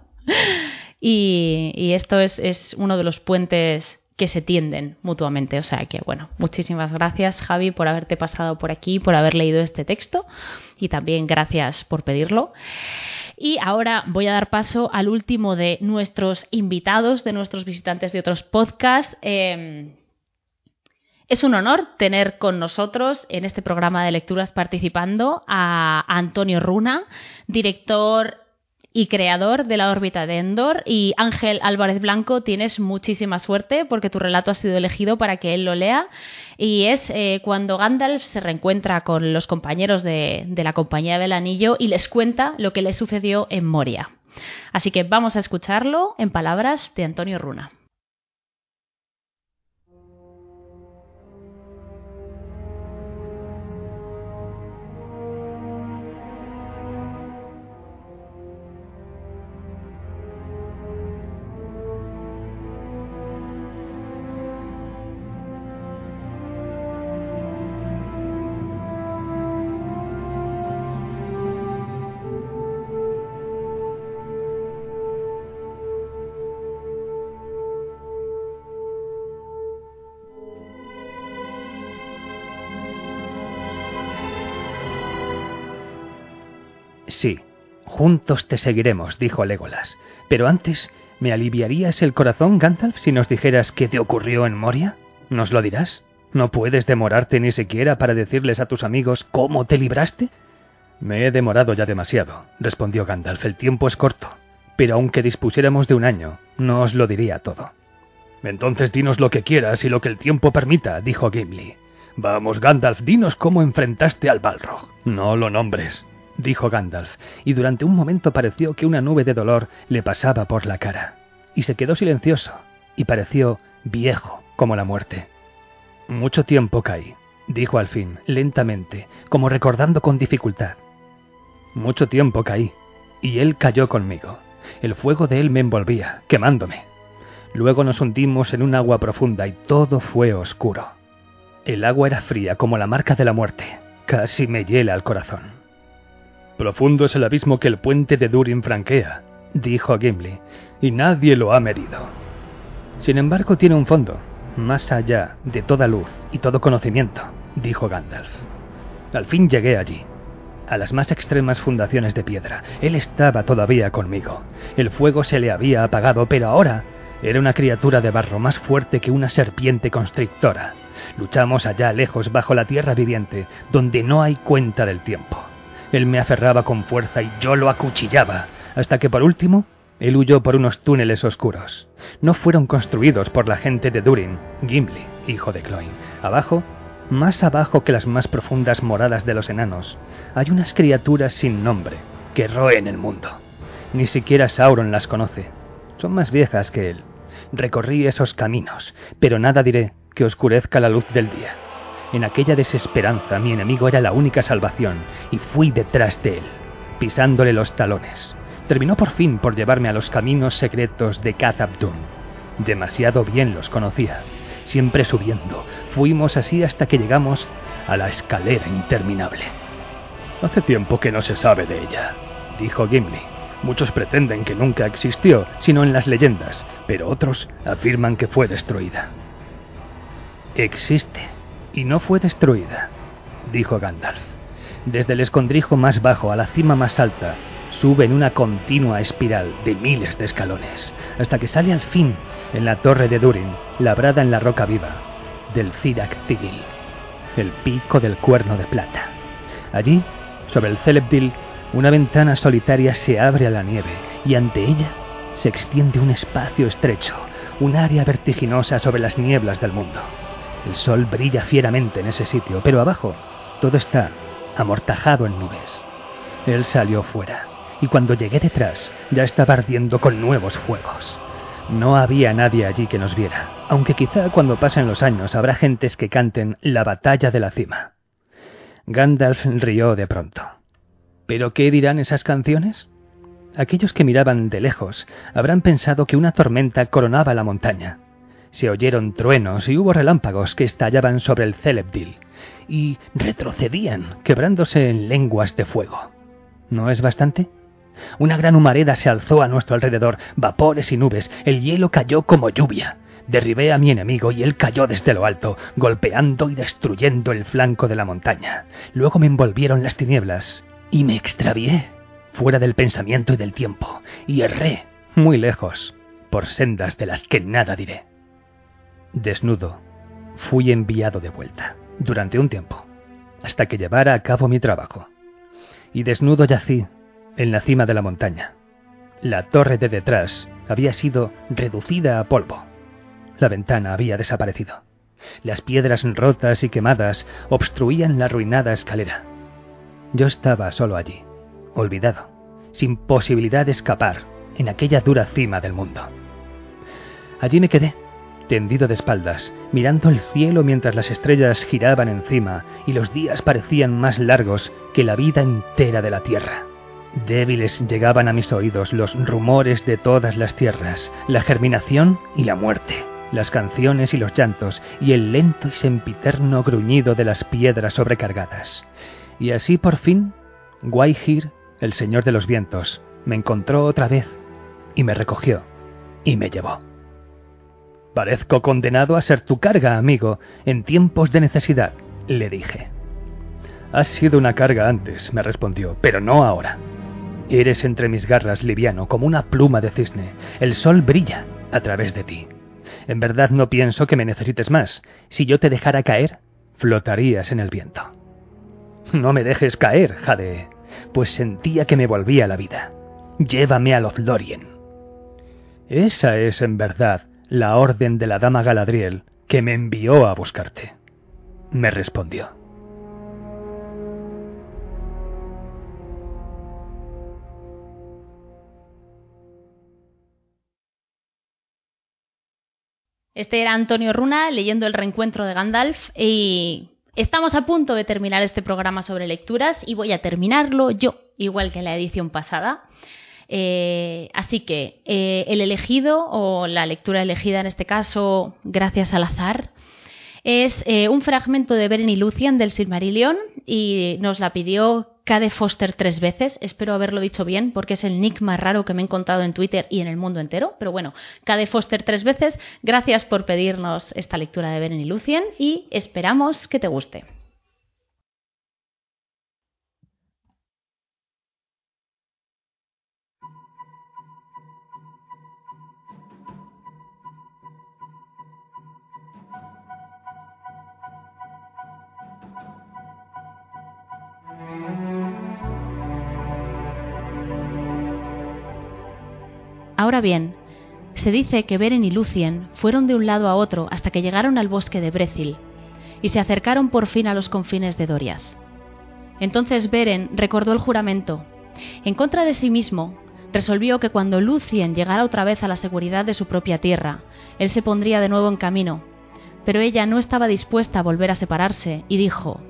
Y, esto es, es, uno de los puentes que se tienden mutuamente. O sea que, bueno, muchísimas gracias Javi por haberte pasado por aquí, por haber leído este texto y también gracias por pedirlo. Y ahora voy a dar paso al último de nuestros invitados, de nuestros visitantes de otros podcasts. Eh, es un honor tener con nosotros en este programa de lecturas participando a Antonio Runa, director y creador de la órbita de Endor. Y Ángel Álvarez Blanco, tienes muchísima suerte porque tu relato ha sido elegido para que él lo lea. Y es eh, cuando Gandalf se reencuentra con los compañeros de, de la Compañía del Anillo y les cuenta lo que le sucedió en Moria. Así que vamos a escucharlo en palabras de Antonio Runa. Juntos te seguiremos, dijo Legolas. Pero antes, ¿me aliviarías el corazón, Gandalf, si nos dijeras qué te ocurrió en Moria? ¿Nos lo dirás? ¿No puedes demorarte ni siquiera para decirles a tus amigos cómo te libraste? Me he demorado ya demasiado, respondió Gandalf. El tiempo es corto. Pero aunque dispusiéramos de un año, no os lo diría todo. Entonces dinos lo que quieras y lo que el tiempo permita, dijo Gimli. Vamos, Gandalf, dinos cómo enfrentaste al Balrog. No lo nombres, dijo Gandalf, y durante un momento pareció que una nube de dolor le pasaba por la cara. Y se quedó silencioso, y pareció viejo como la muerte. Mucho tiempo caí, dijo al fin, lentamente, como recordando con dificultad. Mucho tiempo caí, y él cayó conmigo. El fuego de él me envolvía, quemándome. Luego nos hundimos en un agua profunda y todo fue oscuro. El agua era fría como la marca de la muerte. Casi me hiela el corazón. Profundo es el abismo que el puente de Durin franquea, dijo Gimli, y nadie lo ha medido. Sin embargo, tiene un fondo, más allá de toda luz y todo conocimiento, dijo Gandalf. Al fin llegué allí, a las más extremas fundaciones de piedra. Él estaba todavía conmigo. El fuego se le había apagado, pero ahora era una criatura de barro más fuerte que una serpiente constrictora. Luchamos allá lejos bajo la tierra viviente, donde no hay cuenta del tiempo. Él me aferraba con fuerza y yo lo acuchillaba, hasta que por último él huyó por unos túneles oscuros. No fueron construidos por la gente de Durin, Gimli, hijo de Cloin. Abajo más abajo que las más profundas moradas de los enanos, hay unas criaturas sin nombre que roen el mundo. Ni siquiera Sauron las conoce. Son más viejas que él. Recorrí esos caminos, pero nada diré que oscurezca la luz del día. En aquella desesperanza mi enemigo era la única salvación y fui detrás de él, pisándole los talones. Terminó por fin por llevarme a los caminos secretos de Kath-Abdum. Demasiado bien los conocía. Siempre subiendo, fuimos así hasta que llegamos a la escalera interminable. Hace tiempo que no se sabe de ella, dijo Gimli. Muchos pretenden que nunca existió, sino en las leyendas, pero otros afirman que fue destruida. Existe, y no fue destruida, dijo Gandalf. Desde el escondrijo más bajo a la cima más alta, sube en una continua espiral de miles de escalones, hasta que sale al fin en la torre de Durin, labrada en la roca viva, del Zirak Tigil, el pico del cuerno de plata. Allí, sobre el Celebdil, una ventana solitaria se abre a la nieve y ante ella se extiende un espacio estrecho, un área vertiginosa sobre las nieblas del mundo. El sol brilla fieramente en ese sitio, pero abajo todo está amortajado en nubes. Él salió fuera, y cuando llegué detrás ya estaba ardiendo con nuevos fuegos. No había nadie allí que nos viera, aunque quizá cuando pasen los años habrá gentes que canten la batalla de la cima. Gandalf rió de pronto. ¿Pero qué dirán esas canciones? Aquellos que miraban de lejos habrán pensado que una tormenta coronaba la montaña. Se oyeron truenos y hubo relámpagos que estallaban sobre el Celebdil y retrocedían, quebrándose en lenguas de fuego. ¿No es bastante? Una gran humareda se alzó a nuestro alrededor, vapores y nubes, el hielo cayó como lluvia. Derribé a mi enemigo y él cayó desde lo alto, golpeando y destruyendo el flanco de la montaña. Luego me envolvieron las tinieblas y me extravié, fuera del pensamiento y del tiempo, y erré, muy lejos, por sendas de las que nada diré. Desnudo, fui enviado de vuelta, durante un tiempo, hasta que llevara a cabo mi trabajo. Y desnudo yací, en la cima de la montaña. La torre de detrás había sido reducida a polvo. La ventana había desaparecido. Las piedras rotas y quemadas obstruían la arruinada escalera. Yo estaba solo allí, olvidado, sin posibilidad de escapar en aquella dura cima del mundo. Allí me quedé, tendido de espaldas, mirando el cielo mientras las estrellas giraban encima y los días parecían más largos que la vida entera de la tierra. Débiles llegaban a mis oídos los rumores de todas las tierras, la germinación y la muerte, las canciones y los llantos, y el lento y sempiterno gruñido de las piedras sobrecargadas. Y así por fin, Guayhir, el señor de los vientos, me encontró otra vez, y me recogió, y me llevó. Parezco condenado a ser tu carga, amigo, en tiempos de necesidad, le dije. Has sido una carga antes, me respondió, pero no ahora. Eres entre mis garras liviano como una pluma de cisne. El sol brilla a través de ti. En verdad no pienso que me necesites más. Si yo te dejara caer, flotarías en el viento. No me dejes caer, Jade, pues sentía que me volvía la vida. Llévame a Lothlorien. Esa es, en verdad, la orden de la dama Galadriel que me envió a buscarte. Me respondió. Este era Antonio Runa leyendo el reencuentro de Gandalf y estamos a punto de terminar este programa sobre lecturas y voy a terminarlo yo, igual que en la edición pasada. Eh, así que eh, el elegido o la lectura elegida en este caso, gracias al azar, es eh, un fragmento de Beren y Lucian del Silmarillion y nos la pidió Cade Foster tres veces. Espero haberlo dicho bien porque es el nick más raro que me he encontrado en Twitter y en el mundo entero. Pero bueno, Cade Foster tres veces. Gracias por pedirnos esta lectura de Beren y Lucian y esperamos que te guste. Bien, se dice que Beren y Lucien fueron de un lado a otro hasta que llegaron al bosque de Brethil, y se acercaron por fin a los confines de Doriath. Entonces Beren recordó el juramento. En contra de sí mismo, resolvió que cuando Lucien llegara otra vez a la seguridad de su propia tierra, él se pondría de nuevo en camino. Pero ella no estaba dispuesta a volver a separarse y dijo,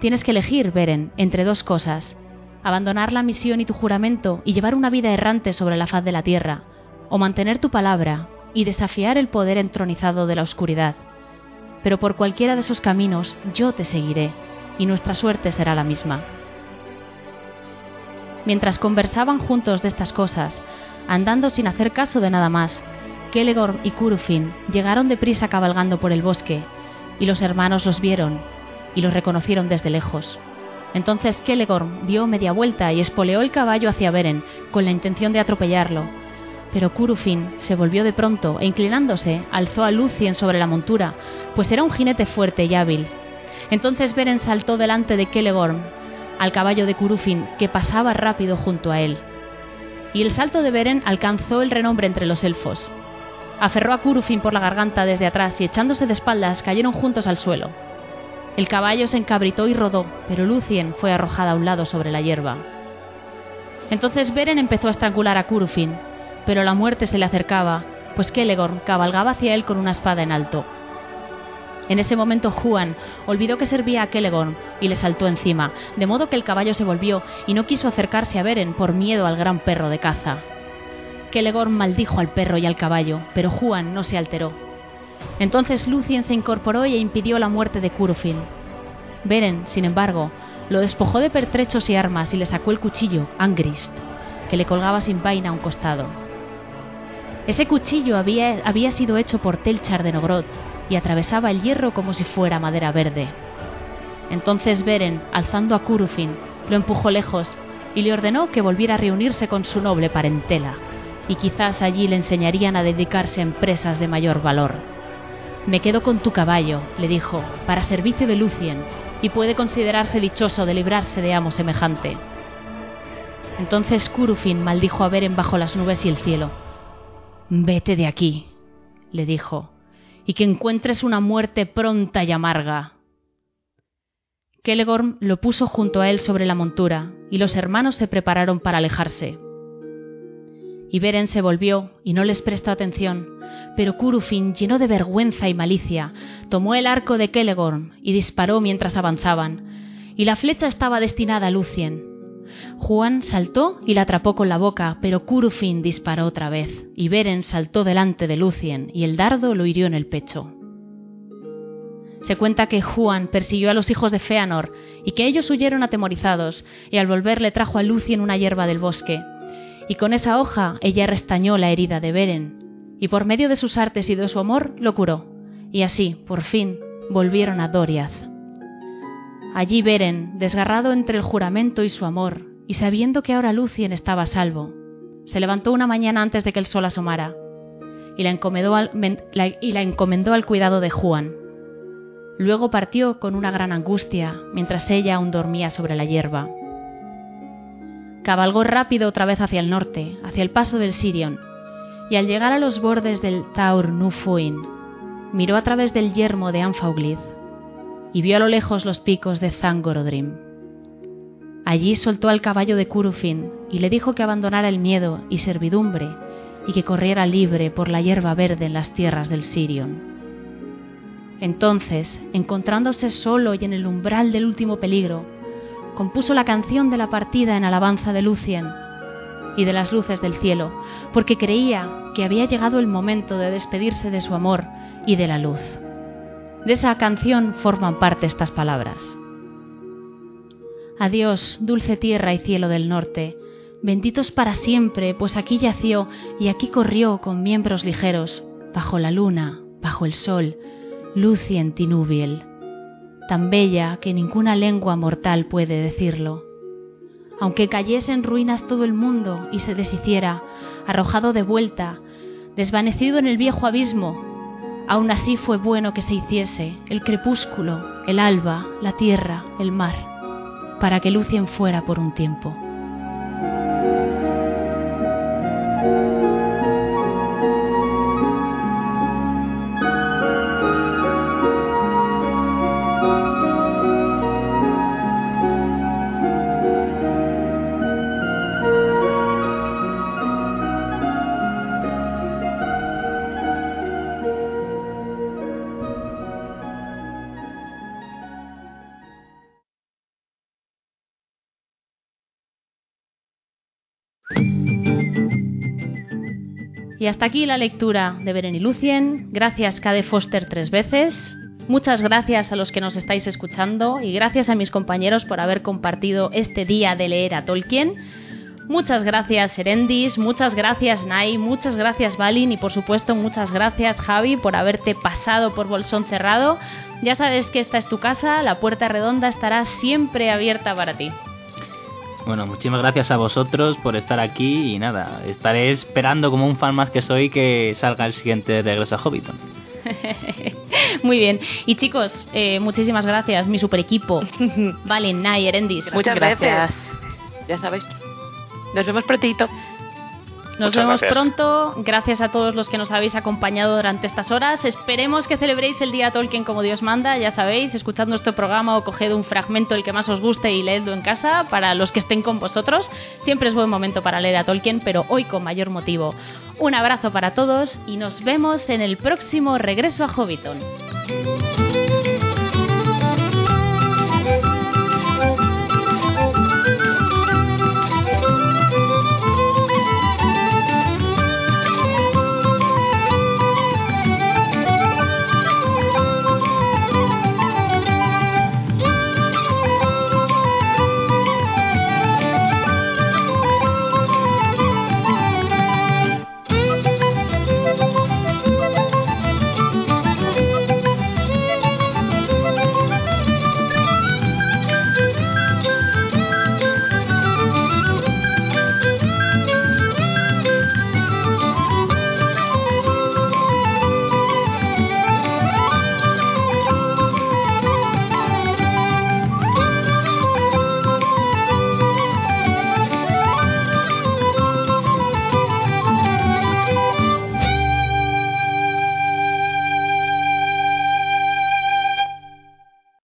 Tienes que elegir, Beren, entre dos cosas, abandonar la misión y tu juramento y llevar una vida errante sobre la faz de la tierra, o mantener tu palabra y desafiar el poder entronizado de la oscuridad. Pero por cualquiera de esos caminos yo te seguiré, y nuestra suerte será la misma. Mientras conversaban juntos de estas cosas, andando sin hacer caso de nada más, Kelegorm y Curufin llegaron deprisa cabalgando por el bosque, y los hermanos los vieron, y los reconocieron desde lejos. Entonces Kelegorm dio media vuelta y espoleó el caballo hacia Beren, con la intención de atropellarlo. Pero Curufin se volvió de pronto e inclinándose alzó a Lucien sobre la montura, pues era un jinete fuerte y hábil. Entonces Beren saltó delante de Kelegorm, al caballo de Curufin, que pasaba rápido junto a él. Y el salto de Beren alcanzó el renombre entre los elfos. Aferró a Curufin por la garganta desde atrás y echándose de espaldas cayeron juntos al suelo. El caballo se encabritó y rodó, pero Lucien fue arrojada a un lado sobre la hierba. Entonces Beren empezó a estrangular a Curufin, pero la muerte se le acercaba, pues Kelegorm cabalgaba hacia él con una espada en alto. En ese momento Juan olvidó que servía a Kelegorm y le saltó encima, de modo que el caballo se volvió y no quiso acercarse a Beren por miedo al gran perro de caza. Kelegorm maldijo al perro y al caballo, pero Juan no se alteró. Entonces Lucien se incorporó e impidió la muerte de Curufin. Beren, sin embargo, lo despojó de pertrechos y armas y le sacó el cuchillo, Angrist, que le colgaba sin vaina a un costado. Ese cuchillo había, había sido hecho por Telchar de Nogrod y atravesaba el hierro como si fuera madera verde. Entonces Beren, alzando a Curufin, lo empujó lejos y le ordenó que volviera a reunirse con su noble parentela, y quizás allí le enseñarían a dedicarse a empresas de mayor valor. Me quedo con tu caballo, le dijo, para servicio de Lucien, y puede considerarse dichoso de librarse de amo semejante. Entonces Curufin maldijo a Beren bajo las nubes y el cielo. Vete de aquí, le dijo, y que encuentres una muerte pronta y amarga. Kelegorm lo puso junto a él sobre la montura, y los hermanos se prepararon para alejarse. Y Beren se volvió y no les prestó atención, pero Curufin, lleno de vergüenza y malicia, tomó el arco de Kelegorm y disparó mientras avanzaban, y la flecha estaba destinada a Lucien. Juan saltó y la atrapó con la boca, pero Curufin disparó otra vez, y Beren saltó delante de Lucien, y el dardo lo hirió en el pecho. Se cuenta que Juan persiguió a los hijos de Feanor, y que ellos huyeron atemorizados, y al volver le trajo a Lucien una hierba del bosque, y con esa hoja ella restañó la herida de Beren, y por medio de sus artes y de su amor lo curó, y así, por fin, volvieron a Doriath. Allí Beren, desgarrado entre el juramento y su amor, y sabiendo que ahora Lucien estaba a salvo, se levantó una mañana antes de que el sol asomara, y la encomendó al, y la encomendó al cuidado de Juan. Luego partió con una gran angustia, mientras ella aún dormía sobre la hierba. Cabalgó rápido otra vez hacia el norte, hacia el paso del Sirion, y al llegar a los bordes del Taur Nufuin, miró a través del yermo de Anfauglid y vio a lo lejos los picos de Zangorodrim. Allí soltó al caballo de Curufin y le dijo que abandonara el miedo y servidumbre y que corriera libre por la hierba verde en las tierras del Sirion. Entonces, encontrándose solo y en el umbral del último peligro, compuso la canción de la partida en alabanza de Lucien y de las luces del cielo, porque creía que había llegado el momento de despedirse de su amor y de la luz. De esa canción forman parte estas palabras. Adiós, dulce tierra y cielo del norte, benditos para siempre, pues aquí yació y aquí corrió con miembros ligeros, bajo la luna, bajo el sol, Lucien Tinubiel, tan bella que ninguna lengua mortal puede decirlo. Aunque cayese en ruinas todo el mundo y se deshiciera, arrojado de vuelta, desvanecido en el viejo abismo, Aún así fue bueno que se hiciese el crepúsculo, el alba, la tierra, el mar, para que Lucien fuera por un tiempo. Y hasta aquí la lectura de Beren y Lucien. Gracias, Cade Foster, tres veces. Muchas gracias a los que nos estáis escuchando y gracias a mis compañeros por haber compartido este día de leer a Tolkien. Muchas gracias Erendis, muchas gracias Nai, muchas gracias Balin y por supuesto muchas gracias Javi por haberte pasado por Bolsón Cerrado. Ya sabes que esta es tu casa, la puerta redonda estará siempre abierta para ti. Bueno, muchísimas gracias a vosotros por estar aquí y nada, estaré esperando como un fan más que soy que salga el siguiente regreso a Hobbiton. (laughs) Muy bien. Y chicos, eh, muchísimas gracias, mi super equipo. (laughs) Vale, Nai, Erendis. Muchas gracias. Ya sabéis. Nos vemos prontito. Nos Muchas vemos gracias. pronto. Gracias a todos los que nos habéis acompañado durante estas horas. Esperemos que celebréis el día Tolkien como Dios manda. Ya sabéis, escuchad nuestro programa o coged un fragmento el que más os guste y leedlo en casa para los que estén con vosotros. Siempre es buen momento para leer a Tolkien, pero hoy con mayor motivo. Un abrazo para todos y nos vemos en el próximo regreso a Hobbiton.